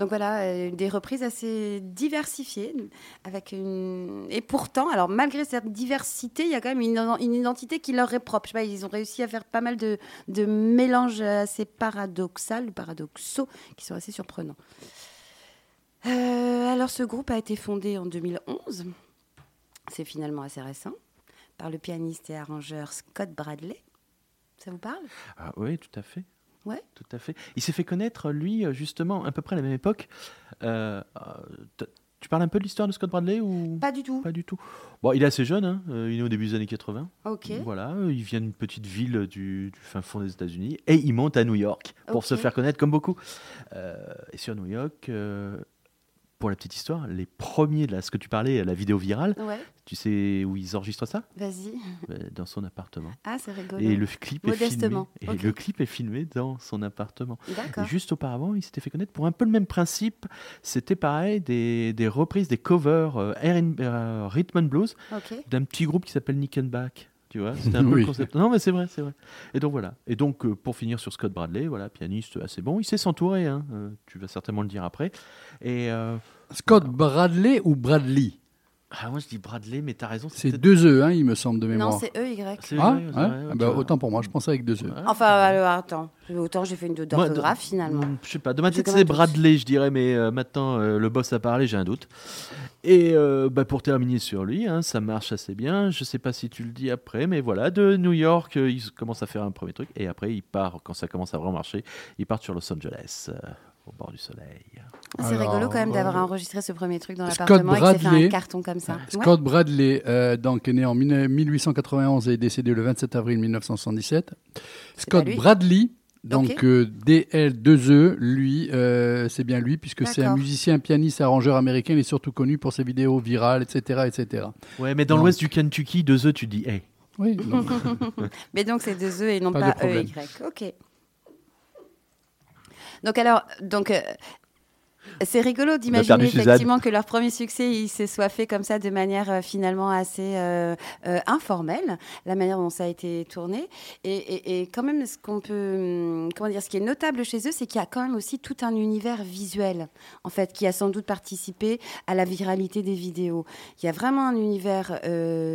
Donc voilà, euh, des reprises assez diversifiées, avec une... et pourtant, alors malgré cette diversité, il y a quand même une, identité qui leur est propre. Je sais pas, ils ont réussi à faire pas mal de, de mélanges assez paradoxaux, paradoxaux, qui sont assez surprenants. Euh, alors ce groupe a été fondé en 2011, c'est finalement assez récent, par le pianiste et arrangeur Scott Bradley. Ça vous parle? Ah, oui, tout à fait. Ouais. Tout à fait. Il s'est fait connaître, lui, justement, à peu près à la même époque. Euh, euh, tu parles un peu de l'histoire de Scott Bradley ou? Pas du tout. Pas du tout. Bon, il est assez jeune, hein, euh, il est au début des années 80. Ok. Voilà, il vient d'une petite ville du, du fin fond des États-Unis et il monte à New York pour se faire connaître comme beaucoup. Euh, et sur New York, euh, pour la petite histoire, les premiers de là, ce que tu parlais, la vidéo virale, Ouais, tu sais où ils enregistrent ça? Vas-y. Dans son appartement. Ah, c'est rigolo. Et le clip est filmé. Modestement, Et le clip est filmé dans son appartement. D'accord. Juste auparavant, il s'était fait connaître pour un peu le même principe. C'était pareil, des, des reprises, des covers euh, euh, rhythm and blues d'un petit groupe qui s'appelle Nickelback. Tu vois, c'était un peu Oui. le concept. Non, mais c'est vrai, c'est vrai. Et donc voilà. Et donc euh, pour finir sur Scott Bradley, voilà, pianiste assez bon. Il sait s'entourer. Hein. euh, tu vas certainement le dire après. Et euh, Scott Bradley ou Bradley? Ah, moi je dis Bradley, mais t'as raison. C'est deux E, hein, il me semble, de mémoire. Non, c'est EY. Ah, c'est ouais vrai, Ah bah, autant pour moi, je pensais avec deux E. Ouais. Enfin, alors, attends. Autant j'ai fait une d'orthographe de- finalement. Mm, Je sais pas. De ma tête, c'est. Bradley, je dirais, mais euh, maintenant euh, le boss a parlé, j'ai un doute. Et euh, bah, pour terminer sur lui, hein, ça marche assez bien. Je sais pas si tu le dis après, mais voilà, de New York, euh, il commence à faire un premier truc, et après il part quand ça commence à vraiment marcher, il part sur Los Angeles, euh, au bord du soleil. Ah, c'est rigolo quand même d'avoir euh, enregistré ce premier truc dans Scott l'appartement et que fait Bradley. un carton comme ça. Ouais. Scott Bradley, euh, donc, est né en 1891 et est décédé le 27 avril 1977. Scott. Bradley, donc Ok. euh, DL2E, lui, euh, c'est bien lui, puisque c'est un musicien, pianiste, arrangeur américain. Il est surtout connu pour ses vidéos virales, etc. etc. Ouais, mais dans l'ouest du Kentucky, deux œufs, tu dis, hey. Oui, Mais donc c'est deux E et non Pas pas. EY. Ok. Donc alors, donc. C'est rigolo d'imaginer effectivement que leur premier succès il se soit fait comme ça de manière euh, finalement assez euh, euh, informelle, la manière dont ça a été tourné. Et, et- et quand même, ce qu'on peut, hum, comment dire, ce qui est notable chez eux, c'est qu'il y a quand même aussi tout un univers visuel, en fait, qui a sans doute participé à la viralité des vidéos. Il y a vraiment un univers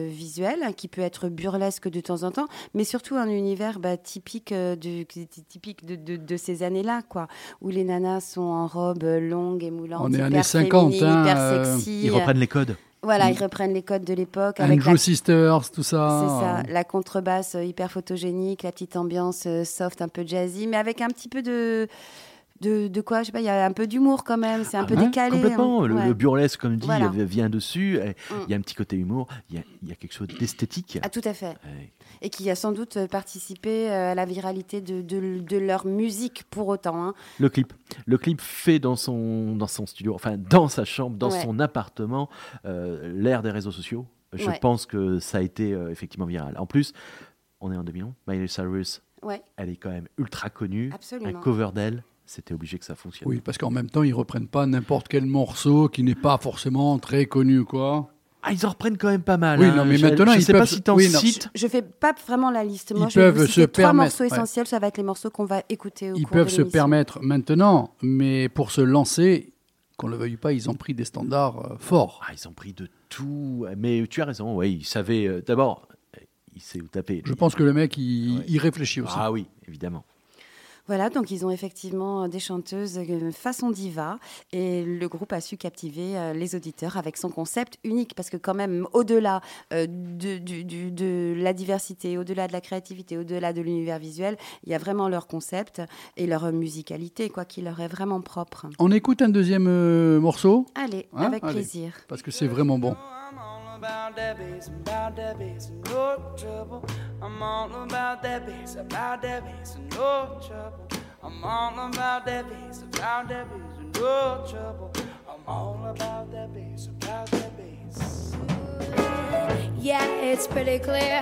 visuel qui peut être burlesque de temps en temps, mais surtout un univers bah, typique, du- typique de, de- de ces années-là, quoi, où les nanas sont en robe longue et moulante, On est hyper années 50, féminine, hein, hyper euh, sexy. Ils reprennent les codes. Voilà, Mm. ils reprennent les codes de l'époque avec Andrew la Sisters, tout ça. c'est ça, la contrebasse euh, hyper photogénique, la petite ambiance euh, soft, un peu jazzy, mais avec un petit peu de de, de quoi, je sais pas, il y a un peu d'humour quand même, c'est un Ah peu décalé. Complètement. hein. Le, Ouais. le burlesque, comme dit, Voilà. euh, vient dessus. Mm. Il y a un petit côté humour. Il y a, il y a quelque chose d'esthétique. Ah, tout à fait. Ouais. Et qui a sans doute participé euh, à la viralité de, de, de leur musique pour autant. hein. Le clip. Le clip fait dans son, dans son studio, enfin dans sa chambre, dans Ouais. son appartement, euh, l'ère des réseaux sociaux. Je pense que ça a été euh, effectivement viral. En plus, on est en 2011, Miley Cyrus, elle est quand même ultra connue. absolument. Un cover d'elle, c'était obligé que ça fonctionne. Oui, parce qu'en même temps, ils reprennent pas n'importe quel morceau qui n'est pas forcément très connu, quoi. Ah, ils en reprennent quand même pas mal. Oui, hein. non, mais Je- maintenant, je ils sais peuvent- pas si t'en oui, cites. Je fais pas vraiment la liste. Moi, Ils je vais peuvent vous citer se trois permettre, morceaux ouais. essentiels. Ça va être les morceaux qu'on va écouter au Ils cours peuvent de se permettre maintenant, mais pour se lancer, qu'on le veuille pas, ils ont pris des standards euh, forts. Ah, ils ont pris de tout. Mais tu as raison, oui, ils savaient. euh, D'abord, euh, il sait où taper. Je pense que le mec, il, Ouais. il réfléchit aussi. Ah oui, évidemment. Voilà, donc ils ont effectivement des chanteuses euh, façon diva et le groupe a su captiver euh, les auditeurs avec son concept unique parce que quand même au-delà euh, de, la diversité, au-delà de la créativité, au-delà de l'univers visuel, il y a vraiment leur concept et leur musicalité quoi qui leur est vraiment propre. On écoute un deuxième euh, morceau, Allez, Hein? avec Allez. plaisir. parce que c'est vraiment bon. I'm all about that bass, about that bass, and no trouble. I'm all about that bass, about that bass, and no trouble. I'm all about that bass, about that bass, and no trouble. I'm all about that bass, about that bass. Yeah, it's pretty clear.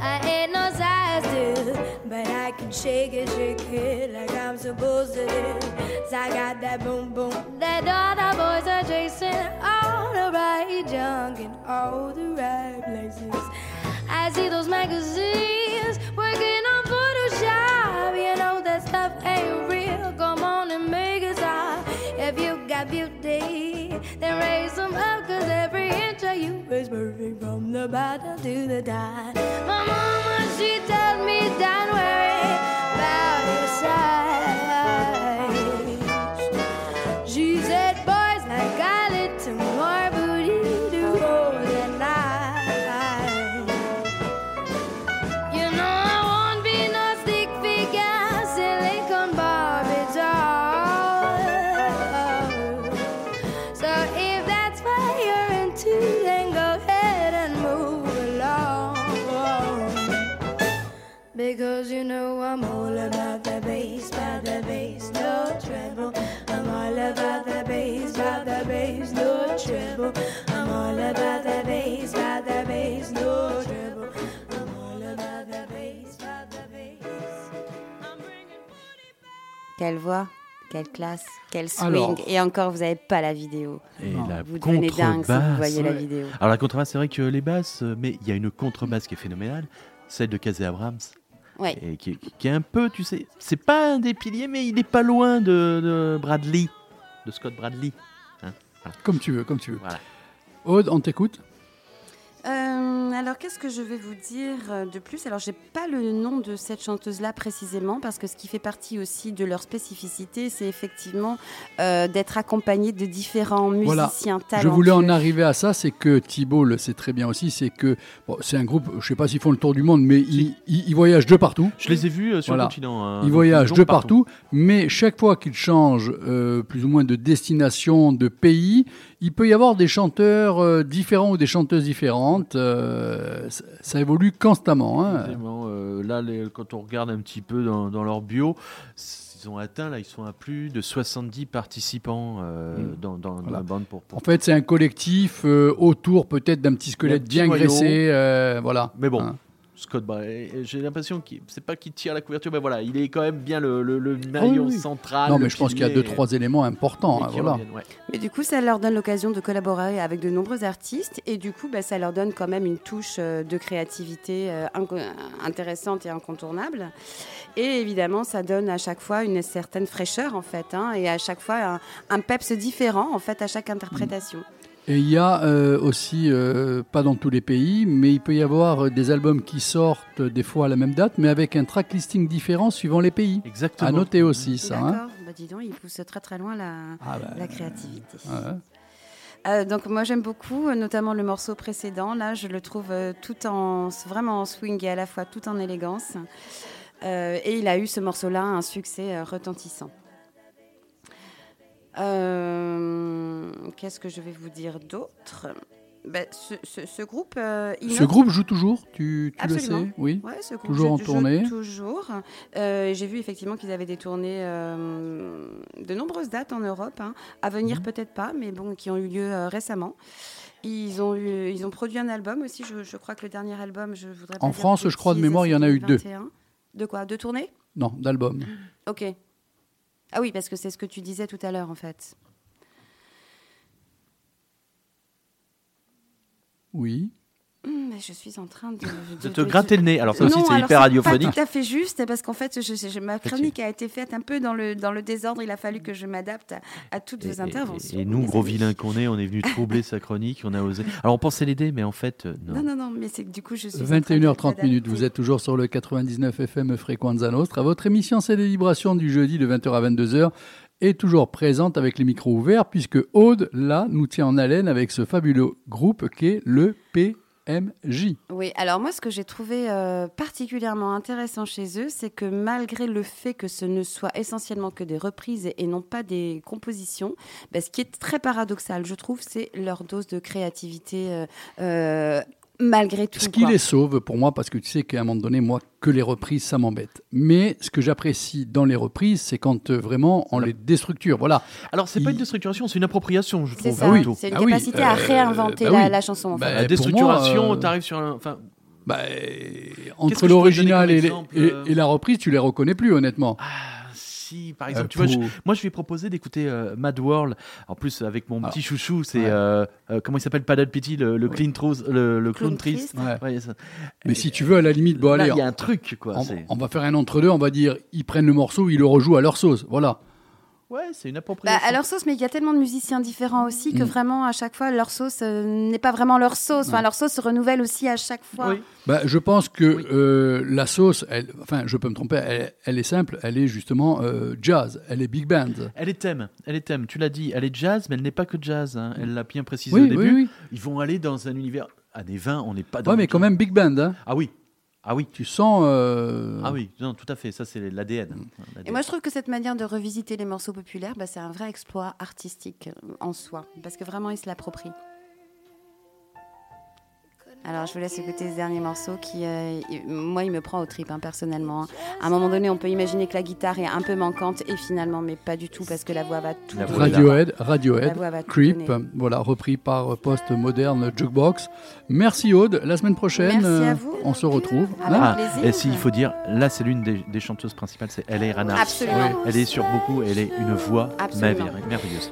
I ain't no size two, but I can shake it, shake it like I'm supposed to do. 'Cause I got that boom boom that all the boys are chasing. All the right junk in all the right places. I see those magazines working on that stuff ain't real. Come on and make it stop. If you got beauty, then raise them up. Cause every inch of you is perfect from the bottom to the top. My mama, she tells me, don't worry about your size. Because you know I'm all about the bass, about the bass, no treble. I'm all about the bass, about the bass, no treble. I'm all about the bass, about the bass, no treble. I'm all about the bass, about the bass. I'm bringing booty back. Quelle voix, quelle classe, quel swing. Alors. Et encore, vous n'avez pas la vidéo. Et Non. la Vous devenez dingue si vous voyez la ouais. vidéo. Alors la contrebasse, c'est vrai que les basses, euh, mais il y a une contrebasse qui est phénoménale, celle de Casey Abrams, Ouais. et qui, qui est un peu, tu sais, c'est pas un des piliers, mais il est pas loin de, de Bradley, de Scott Bradley. Comme tu veux, comme tu veux. Voilà. Aude, on t'écoute Euh, alors, qu'est-ce que je vais vous dire euh, de plus? Alors, j'ai pas le nom de cette chanteuse-là précisément, parce que ce qui fait partie aussi de leur spécificité, c'est effectivement euh, d'être accompagnée de différents Voilà. musiciens Je talentueux. voulais en arriver à ça, c'est que Thibault le sait très bien aussi, c'est que bon, c'est un groupe, je sais pas s'ils font le tour du monde, mais ils, ils- ils voyagent de partout. Je les ai vus sur Voilà. le continent. hein, Ils voyagent de partout, mais chaque fois qu'ils changent euh, plus ou moins de destination, de pays, il peut y avoir des chanteurs euh, différents ou des chanteuses différentes. euh, ça, ça évolue constamment. hein. Euh, là, les- quand on regarde un petit peu dans, dans leur bio, ils ont atteint, là, ils sont à plus de 70 participants euh, Mm. dans, dans, dans Voilà. la bande pour, pour- En fait, c'est un collectif autour peut-être d'un petit squelette petit bien noyau. graissé. voilà. Mais bon, Hein. Scott j'ai l'impression qu'il c'est pas qu'il tire la couverture, mais voilà, il est quand même bien le, le, le maillon oui. central. non, mais je pense qu'il y a deux, trois éléments importants. hein, voilà. ouais. Mais du coup, ça leur donne l'occasion de collaborer avec de nombreux artistes et du coup, bah, ça leur donne quand même une touche euh, de créativité euh, intéressante et incontournable. Et évidemment, ça donne à chaque fois une certaine fraîcheur en fait, hein, et à chaque fois un, un peps différent en fait à chaque interprétation. Et il y a euh, aussi, euh, pas dans tous les pays, mais il peut y avoir des albums qui sortent des fois à la même date, mais avec un track listing différent suivant les pays. Exactement. À noter aussi ça. hein. D'accord, bah, dis donc, ils poussent très très loin la, Ah bah, la créativité. ouais. Euh, donc moi j'aime beaucoup, notamment le morceau précédent. Là, je le trouve euh, tout en vraiment en swing et à la fois tout en élégance. Euh, et il a eu ce morceau-là un succès euh, retentissant. Euh, Qu'est-ce que je vais vous dire d'autre? Ben, ce, ce- ce groupe, euh, Ce groupe joue toujours, tu, tu le sais Oui. Ouais, ce groupe Toujours joue- en joue tournée. Toujours. Euh, J'ai vu effectivement qu'ils avaient des tournées, euh, de nombreuses dates en Europe, hein. à venir Mhm. peut-être pas, mais bon, qui ont eu lieu récemment. Ils ont, eu, ils ont produit un album aussi. Je, je crois que le dernier album, je voudrais. pas En dire France, je crois de mémoire, il y en a eu deux. 2021. De quoi? De tournées Non, d'album. Ok. Ah oui, parce que c'est ce que tu disais tout à l'heure, en fait. Oui. Hum, mais je suis en train de, De te gratter le nez. Alors ça aussi, c'est hyper Pas radiophonique. tout à fait juste, parce qu'en fait, je- je- ma chronique a été faite un peu dans le, dans le désordre. Il a fallu que je m'adapte à, à toutes Et, vos interventions. et- et nous, gros amis. vilains qu'on est, on est venu troubler sa chronique, on a osé. Alors on pensait l'aider, mais en fait, euh, non. Non, non, non, mais c'est que du coup, je suis. en train de 21h30 minutes, vous êtes toujours sur le 99 FM Fréquenza Nostra. Votre émission C'est les vibrations du jeudi de 20h à 22h est toujours présente avec les micros ouverts puisque Aude, là, nous tient en haleine avec ce fabuleux groupe qu'est le Oui, alors moi, ce que j'ai trouvé euh, particulièrement intéressant chez eux, c'est que malgré le fait que ce ne soit essentiellement que des reprises et, non pas des compositions, bah, ce qui est très paradoxal, je trouve, c'est leur dose de créativité euh, euh, malgré tout. Ce qui les sauve pour moi, parce que tu sais qu'à un moment donné, moi, que les reprises, ça m'embête. Mais ce que j'apprécie dans les reprises, c'est quand euh, vraiment on les déstructure. Voilà. Alors c'est pas Il- une déstructuration, c'est une appropriation, je C'est trouve. ça, Ah oui. c'est une Ah oui, capacité à euh, réinventer bah la, oui. la chanson. En Bah, fait. La pour déstructuration, moi, euh, t'arrives sur un. Enfin, Bah, entre l'original et la reprise, tu les reconnais plus, honnêtement. ah, si, par exemple, Euh, tu vois, je- pour- moi je lui ai proposé d'écouter euh, Mad World. En plus, avec mon Alors, petit chouchou, c'est. ouais. euh, euh, comment il s'appelle? Paddle Pity, le, le Clean Trose- le, le clown triste. Ouais. Ouais. Mais si tu veux, à la limite, bon, Là, allez, il y a un truc, quoi. on, va faire un entre-deux, on va dire, ils prennent le morceau, ils le rejouent à leur sauce. Voilà. Ouais, c'est une Bah, appropriation. à leur sauce, mais il y a tellement de musiciens différents aussi que Mm. vraiment à chaque fois leur sauce euh, n'est pas vraiment leur sauce. Enfin, Ouais. leur sauce se renouvelle aussi à chaque fois. Oui. Bah, je pense que Oui. euh, la sauce, elle, enfin, je peux me tromper, elle, elle est simple, elle est justement euh, jazz, elle est big band. Elle est thème, elle est thème. Tu l'as dit, elle est jazz, mais elle n'est pas que jazz. hein. Elle l'a bien précisé Oui, au oui, début. oui. Ils vont aller dans un univers années 20. On n'est pas dans. Ouais, mais quand même big band. Hein. Ah oui, ah oui, Tu sens. euh, ah oui. Non, tout à fait. Ça, c'est l'ADN. Et moi, je trouve que cette manière de revisiter les morceaux populaires, bah, c'est un vrai exploit artistique euh, en soi, parce que vraiment, ils se l'approprient. Alors, je vous laisse écouter ce dernier morceau qui, euh, moi, il me prend au trip, hein, personnellement. À un moment donné, on peut imaginer que la guitare est un peu manquante, et finalement, mais pas du tout, parce que la voix va tout La. Radiohead, La Radiohead, Creep, donner. voilà, repris par euh, Post Moderne Jukebox. Merci Aude, la semaine prochaine, Merci à euh, vous. on se retrouve. Avec hein. plaisir. et s'il faut dire, là, c'est l'une des, des chanteuses principales, c'est L.A. Rana. Absolument. Oui. Elle est sur beaucoup, elle est une voix Absolument. merveille- merveilleuse.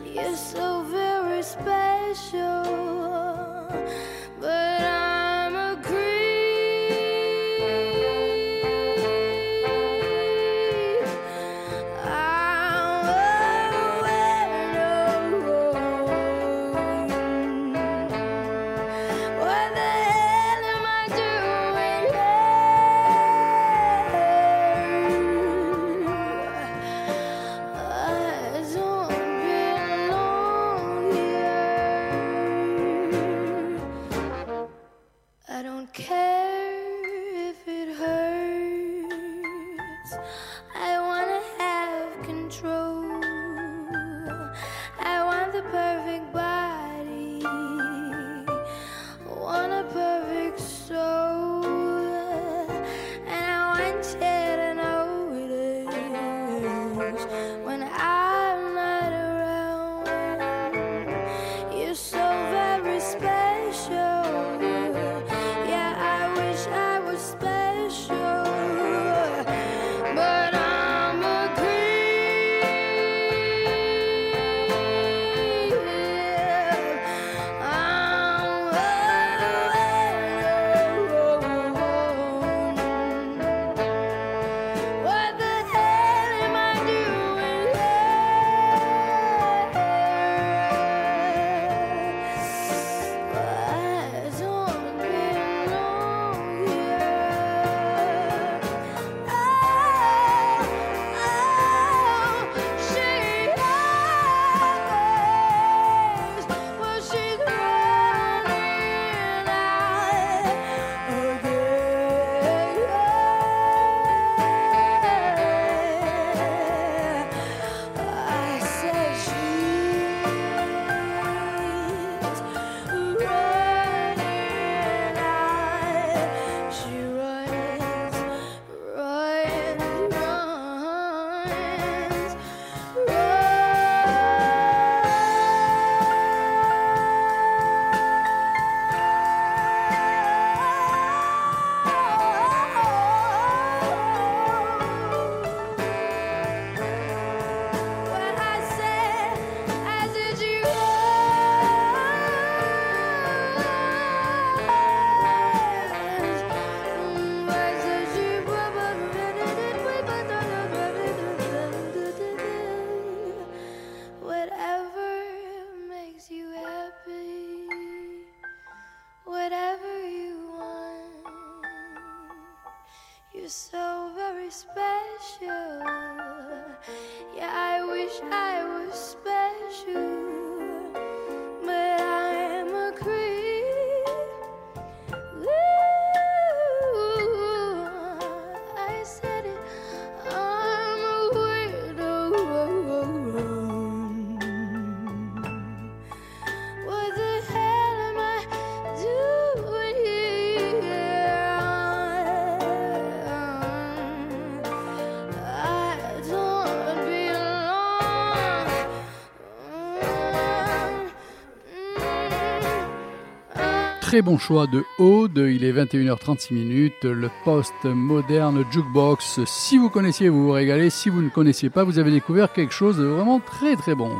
Très bon choix de Aude. Il est 21h36 minutes. Le post-moderne jukebox. Si vous connaissiez, vous vous régalez. Si vous ne connaissiez pas, vous avez découvert quelque chose de vraiment très très bon.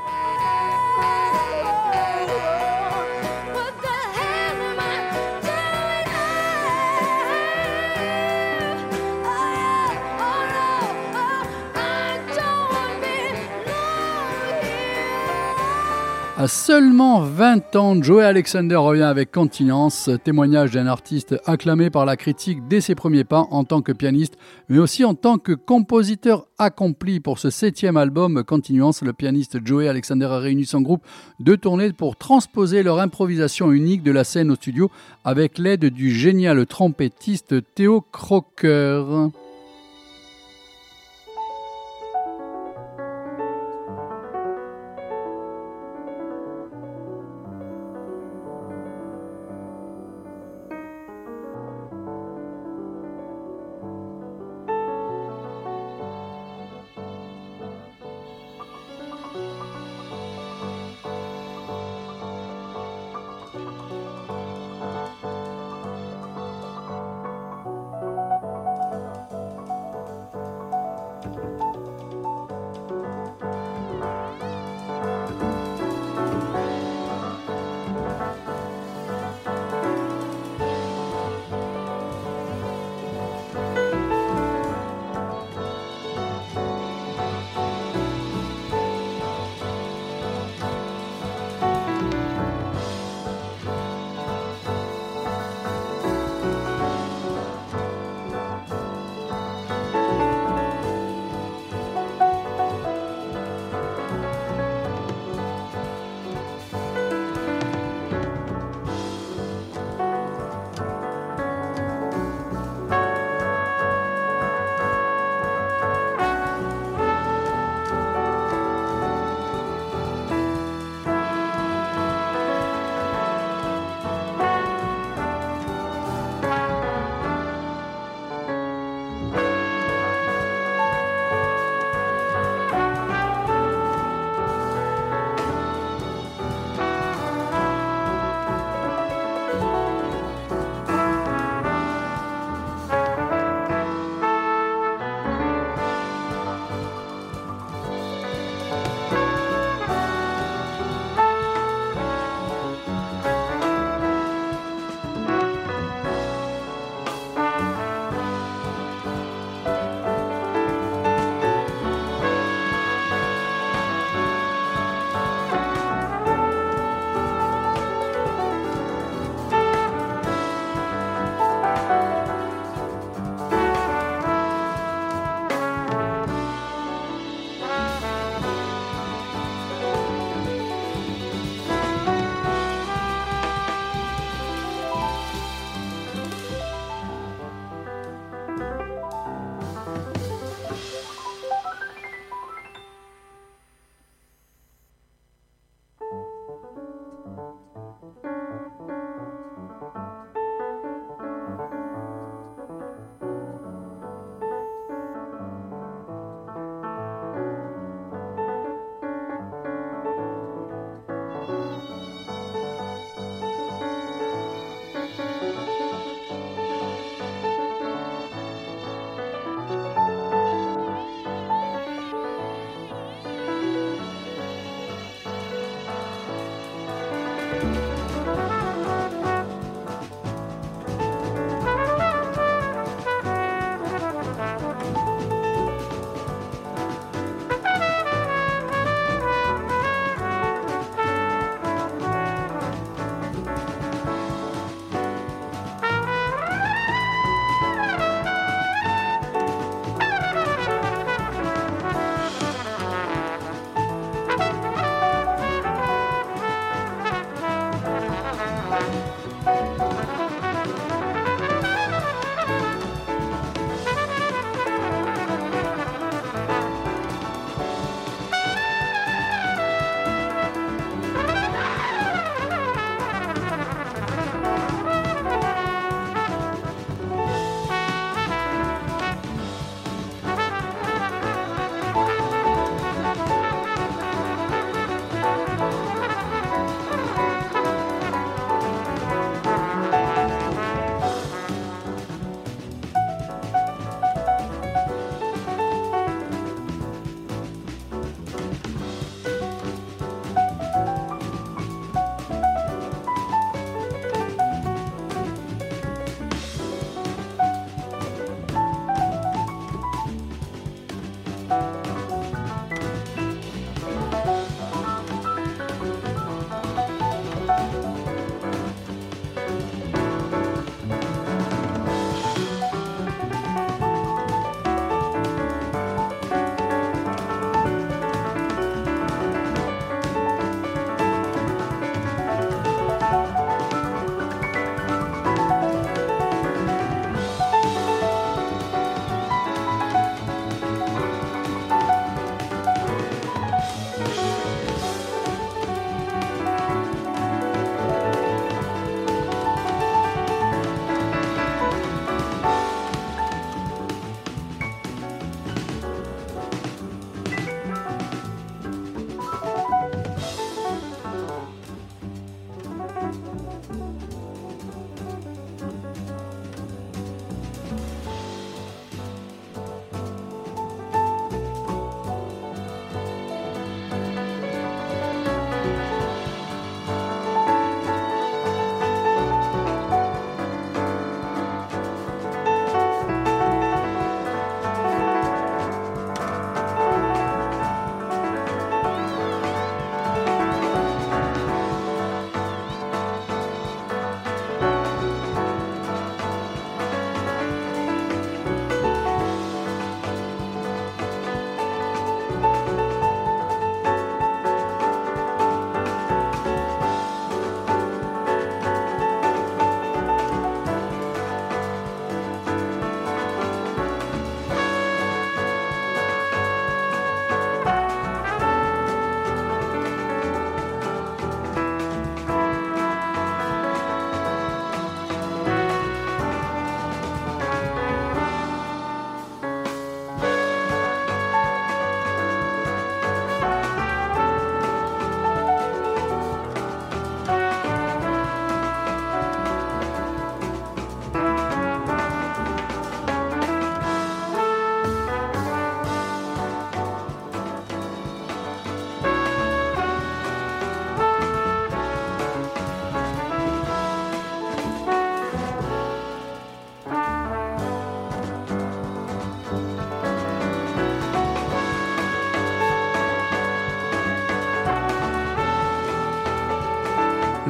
À seulement 20 ans, Joey Alexander revient avec Continence, témoignage d'un artiste acclamé par la critique dès ses premiers pas en tant que pianiste, mais aussi en tant que compositeur accompli pour ce septième album Continuance. Le pianiste Joey Alexander a réuni son groupe de tournée pour transposer leur improvisation unique de la scène au studio avec l'aide du génial trompettiste Theo Crocker.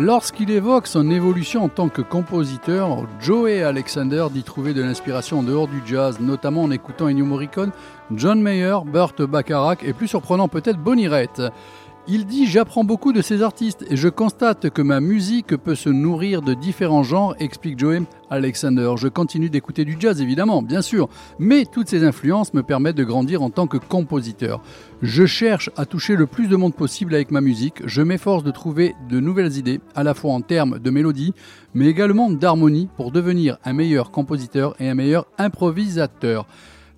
Lorsqu'il évoque son évolution en tant que compositeur, Joey Alexander dit trouver de l'inspiration en dehors du jazz, notamment en écoutant Ennio Morricone, John Mayer, Burt Bacharach et plus surprenant peut-être Bonnie Raitt. Il dit J'apprends beaucoup de ces artistes et je constate que ma musique peut se nourrir de différents genres, explique Joey Alexander. Je continue d'écouter du jazz évidemment, bien sûr, mais toutes ces influences me permettent de grandir en tant que compositeur. Je cherche à toucher le plus de monde possible avec ma musique, je m'efforce de trouver de nouvelles idées, à la fois en termes de mélodie, mais également d'harmonie pour devenir un meilleur compositeur et un meilleur improvisateur.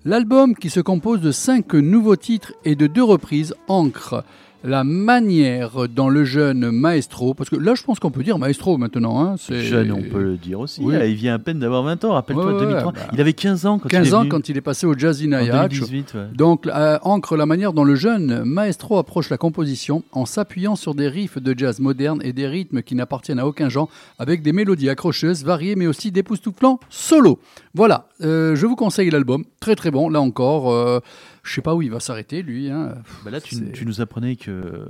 L'album, qui se compose de cinq nouveaux titres et de deux reprises, ancre la manière dans le jeune maestro, parce que là je pense qu'on peut dire maestro maintenant. Hein, c'est- Jeune, on peut le dire aussi. Oui. Ah, il vient à peine d'avoir 20 ans, rappelle-toi, Ouais, ouais, 2003. bah. Il avait 15 ans quand il 15 est ans venu. quand il est passé au Jazz in En Hayat. 2018, ouais. Donc, euh, ancre la manière dont le jeune maestro approche la composition en s'appuyant sur des riffs de jazz moderne et des rythmes qui n'appartiennent à aucun genre, avec des mélodies accrocheuses, variées, mais aussi d'époustouflants solo. Voilà, euh, je vous conseille l'album, très très bon, là encore. euh, je sais pas où il va s'arrêter, lui. hein. Bah là, tu, nous apprenais que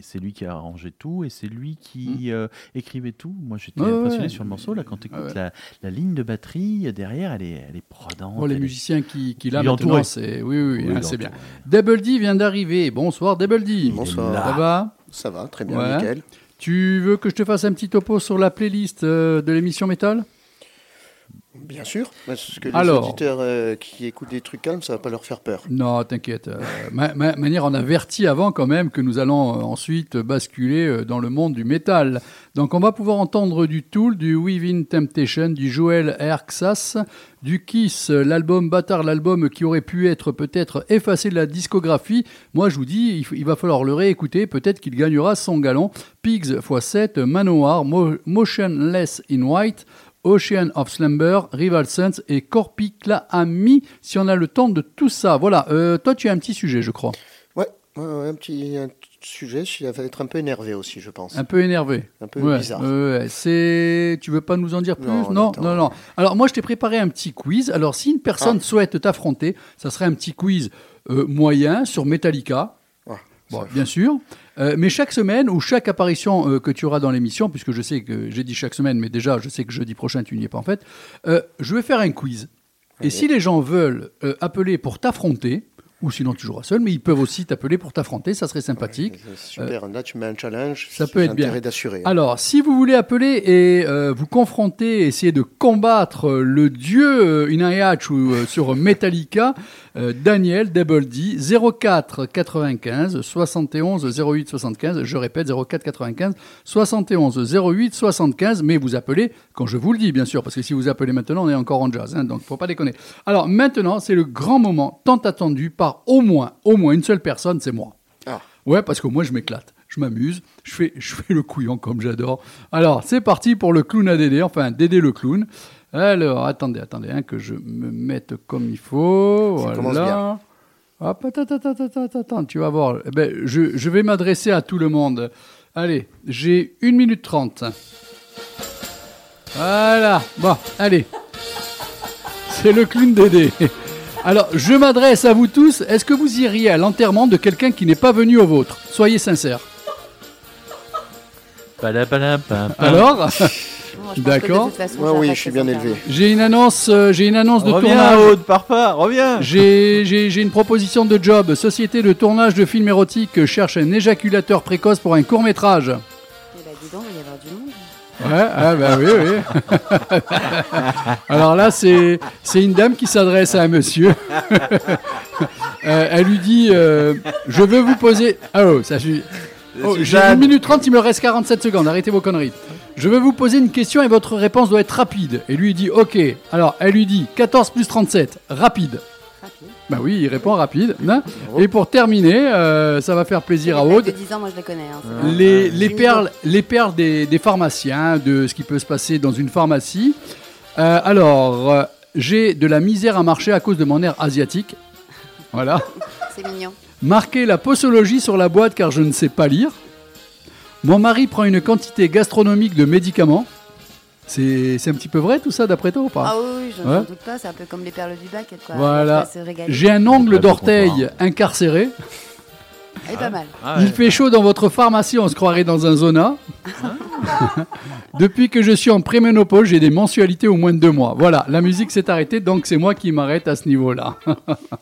c'est lui qui a arrangé tout et c'est lui qui euh, écrivait tout. Moi, j'étais. Ouais, impressionné ouais. sur le morceau. Là, quand tu écoutes Ouais. la, la ligne de batterie derrière, elle est, elle est prodante. Oh, les est- musiciens qui, qui maintenant, c'est oui, oui, oui, hein, est c'est bien. Double D vient d'arriver. Bonsoir, Double D. Bonsoir. Ça va? Ça va, très bien, Ouais. nickel. Tu veux que je te fasse un petit topo sur la playlist euh, de l'émission Métal Bien sûr, parce que les Alors. auditeurs euh, qui écoutent des trucs calmes, ça va pas leur faire peur. Non, t'inquiète. Euh, ma, ma- manière, on avertit avant quand même que nous allons euh, ensuite basculer euh, dans le monde du métal. Donc, on va pouvoir entendre du Tool, du Within Temptation, du Joel Erxas, du Kiss, l'album Bâtard, l'album qui aurait pu être peut-être effacé de la discographie. Moi, je vous dis, il, va falloir le réécouter. Peut-être qu'il gagnera son galon. Pigs x7, Manoir, Mo- Motionless in White. Ocean of Slumber, Rival Sons et Corpicla Ami, si on a le temps de tout ça. Voilà, euh, toi tu as un petit sujet, je crois. Ouais, un petit un sujet, il va être un peu énervé aussi, je pense. Un peu énervé. Un peu Ouais, bizarre. c'est. Tu veux pas nous en dire plus? Non, non, non, non. Alors moi, je t'ai préparé un petit quiz. Alors si une personne Ah. souhaite t'affronter, ça serait un petit quiz euh, moyen sur Metallica. Ah, Bon, bien sûr. Euh, mais chaque semaine ou chaque apparition euh, que tu auras dans l'émission, puisque je sais que j'ai dit chaque semaine, mais déjà je sais que jeudi prochain tu n'y es pas en fait, euh, je vais faire un quiz. Et si les gens veulent appeler pour t'affronter, ou sinon tu joueras seul, mais ils peuvent aussi t'appeler pour t'affronter, ça serait sympathique. Super, là tu mets un challenge, Euh, ça peut être bien. d'assurer. hein. Alors, si vous voulez appeler et euh, vous confronter, essayer de combattre euh, le dieu euh, Inayach ou euh, sur Metallica, euh, Daniel Double D 04 95 71 08 75. Je répète 04 95 71 08 75. Mais vous appelez quand je vous le dis, bien sûr, parce que si vous appelez maintenant, on est encore en jazz, hein, donc faut pas déconner. Alors maintenant, c'est le grand moment tant attendu par au moins, au moins une seule personne, c'est moi. Ah. Ouais, parce que moi, je m'éclate. Je m'amuse. Je fais, je fais le couillon comme j'adore. Alors, c'est parti pour le clown à Dédé. Enfin, Dédé le clown. Alors, attendez, attendez, hein, que je me mette comme il faut. Ça voilà. bien. Hop, attends, attends, attends, attends, attends, tu vas voir. Eh ben, je, je vais m'adresser à tout le monde. Allez, j'ai une minute trente. Voilà. Bon, allez. C'est le clown Dédé. Alors, je m'adresse à vous tous. Est-ce que vous iriez à l'enterrement de quelqu'un qui n'est pas venu au vôtre? Soyez sincères. Alors, D'accord. oui, j'arrête je suis bien élevé. j'ai une annonce, euh, j'ai une annonce de Reviens, tournage. Aude, pars pas, reviens. J'ai j'ai- j'ai une proposition de job. Société de tournage de films érotiques cherche un éjaculateur précoce pour un court métrage. Eh ben, dis donc, il va y avoir du monde. Ouais, ah bah oui, oui. Alors là, c'est c'est une dame qui s'adresse à un monsieur. Euh, elle lui dit euh, Je veux vous poser. Ah oh, ça suffit. Oh, J'ai Suzanne. 1 minute 30, il me reste 47 secondes. Arrêtez vos conneries. Je veux vous poser une question et votre réponse doit être rapide. Et lui il dit Ok. Alors elle lui dit 14 plus 37, rapide. Rapide. Bah oui, il répond rapide. hein. Et pour terminer, euh, ça va faire plaisir à Aude. de 10 ans, moi je les connais. hein, perles, les perles des, des pharmaciens, de ce qui peut se passer dans une pharmacie. Euh, alors, euh, j'ai de la misère à marcher à cause de mon air asiatique. Voilà. C'est mignon. Marquer la posologie sur la boîte car je ne sais pas lire. Mon mari prend une quantité gastronomique de médicaments. C'est c'est un petit peu vrai tout ça d'après toi ou pas Ah oui, oui, je Ouais. n'en doute pas, c'est un peu comme les perles du bac. Quoi. Voilà. J'ai un ongle d'orteil incarcéré. Elle est pas mal. Ah Il fait chaud dans votre pharmacie, on se croirait dans un zona. Depuis que je suis en préménopause, j'ai des mensualités au moins de deux mois. Voilà, la musique s'est arrêtée, donc c'est moi qui m'arrête à ce niveau-là.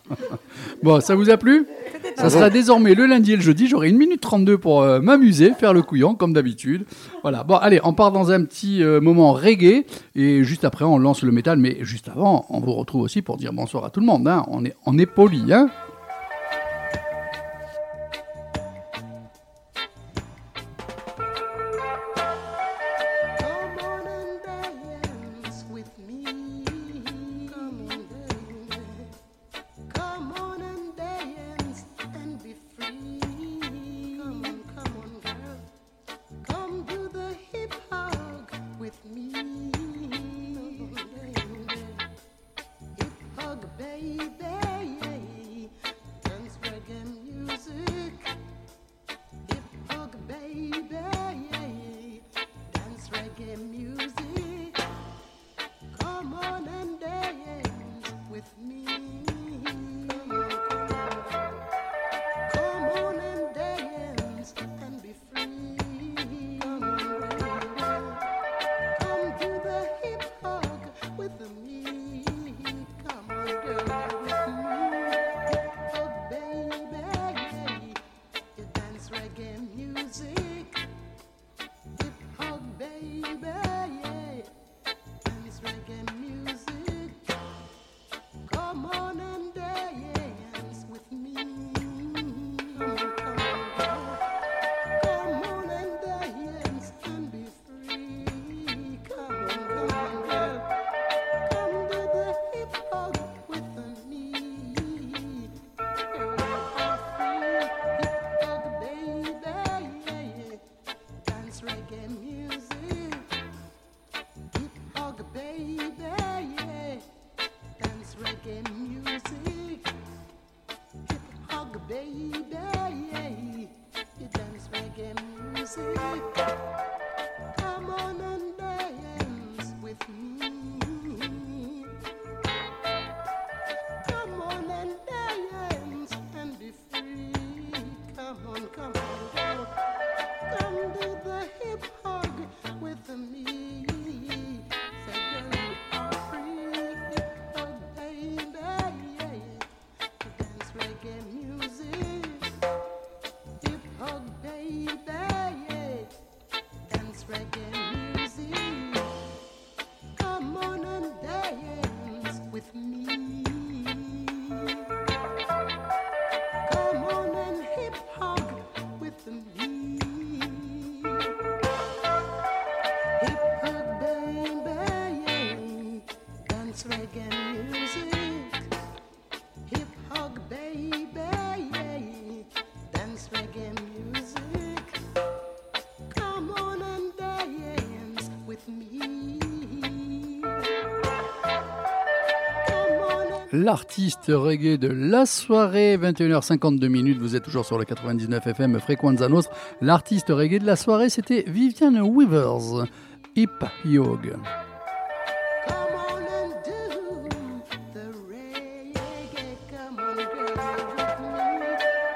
bon, ça vous a plu? Ça sera désormais le lundi et le jeudi. J'aurai une minute 32 pour euh, m'amuser, faire le couillon, comme d'habitude. Voilà, bon, allez, on part dans un petit euh, moment reggae. Et juste après, on lance le métal. Mais juste avant, on vous retrouve aussi pour dire bonsoir à tout le monde. hein. On, est, on est poli, hein L'artiste reggae de la soirée, 21h52 minutes, vous êtes toujours sur le 99 FM Frequenza Nostra. L'artiste reggae de la soirée, c'était Viviane Weavers, Hip Yog.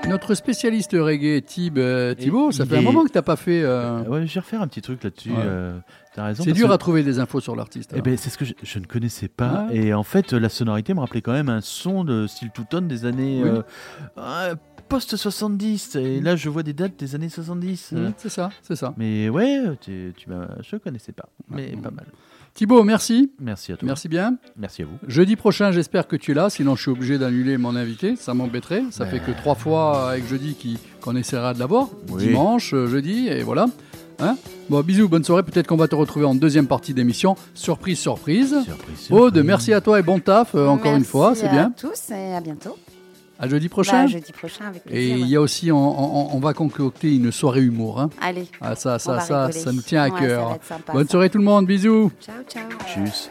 Notre spécialiste reggae, Thib, euh, Thibaut, ça fait un moment que t'as pas fait. euh, Ouais, je vais refaire un petit truc là-dessus. Ouais. euh, T'as raison. C'est dur que- à trouver des infos sur l'artiste. Eh ben, c'est ce que je, je ne connaissais pas. Ouais. Et en fait, la sonorité me rappelait quand même un son de style two-tone des années Oui. euh, euh, post-70. Et là, je vois des dates des années 70. Mmh, euh. c'est ça, c'est ça. Mais ouais, tu, tu je ne connaissais pas. Mais pas mal. Thibaut, merci. Merci à toi. Merci bien. Merci à vous. Jeudi prochain, j'espère que tu es là. Sinon, je suis obligé d'annuler mon invité. Ça m'embêterait. Ça Ben. fait que trois fois avec jeudi qui- qu'on essaiera de l'avoir. Oui. Dimanche, euh, jeudi, et voilà. Hein? Bon, bisous, bonne soirée. Peut-être qu'on va te retrouver en deuxième partie d'émission. Surprise, surprise. Surprise, Aude, surprise. merci à toi et bon taf euh, encore une fois. C'est bien. à tous et à bientôt. À jeudi prochain. Bah, jeudi prochain avec et il y a aussi, on, on- on va concocter une soirée humour. hein. Allez. Ah, ça, on ça, ça, rigoler. ça nous tient à Ouais, ça cœur. va être sympa, Bonne ça. soirée tout le monde. Bisous. Ciao, ciao. Tchuss.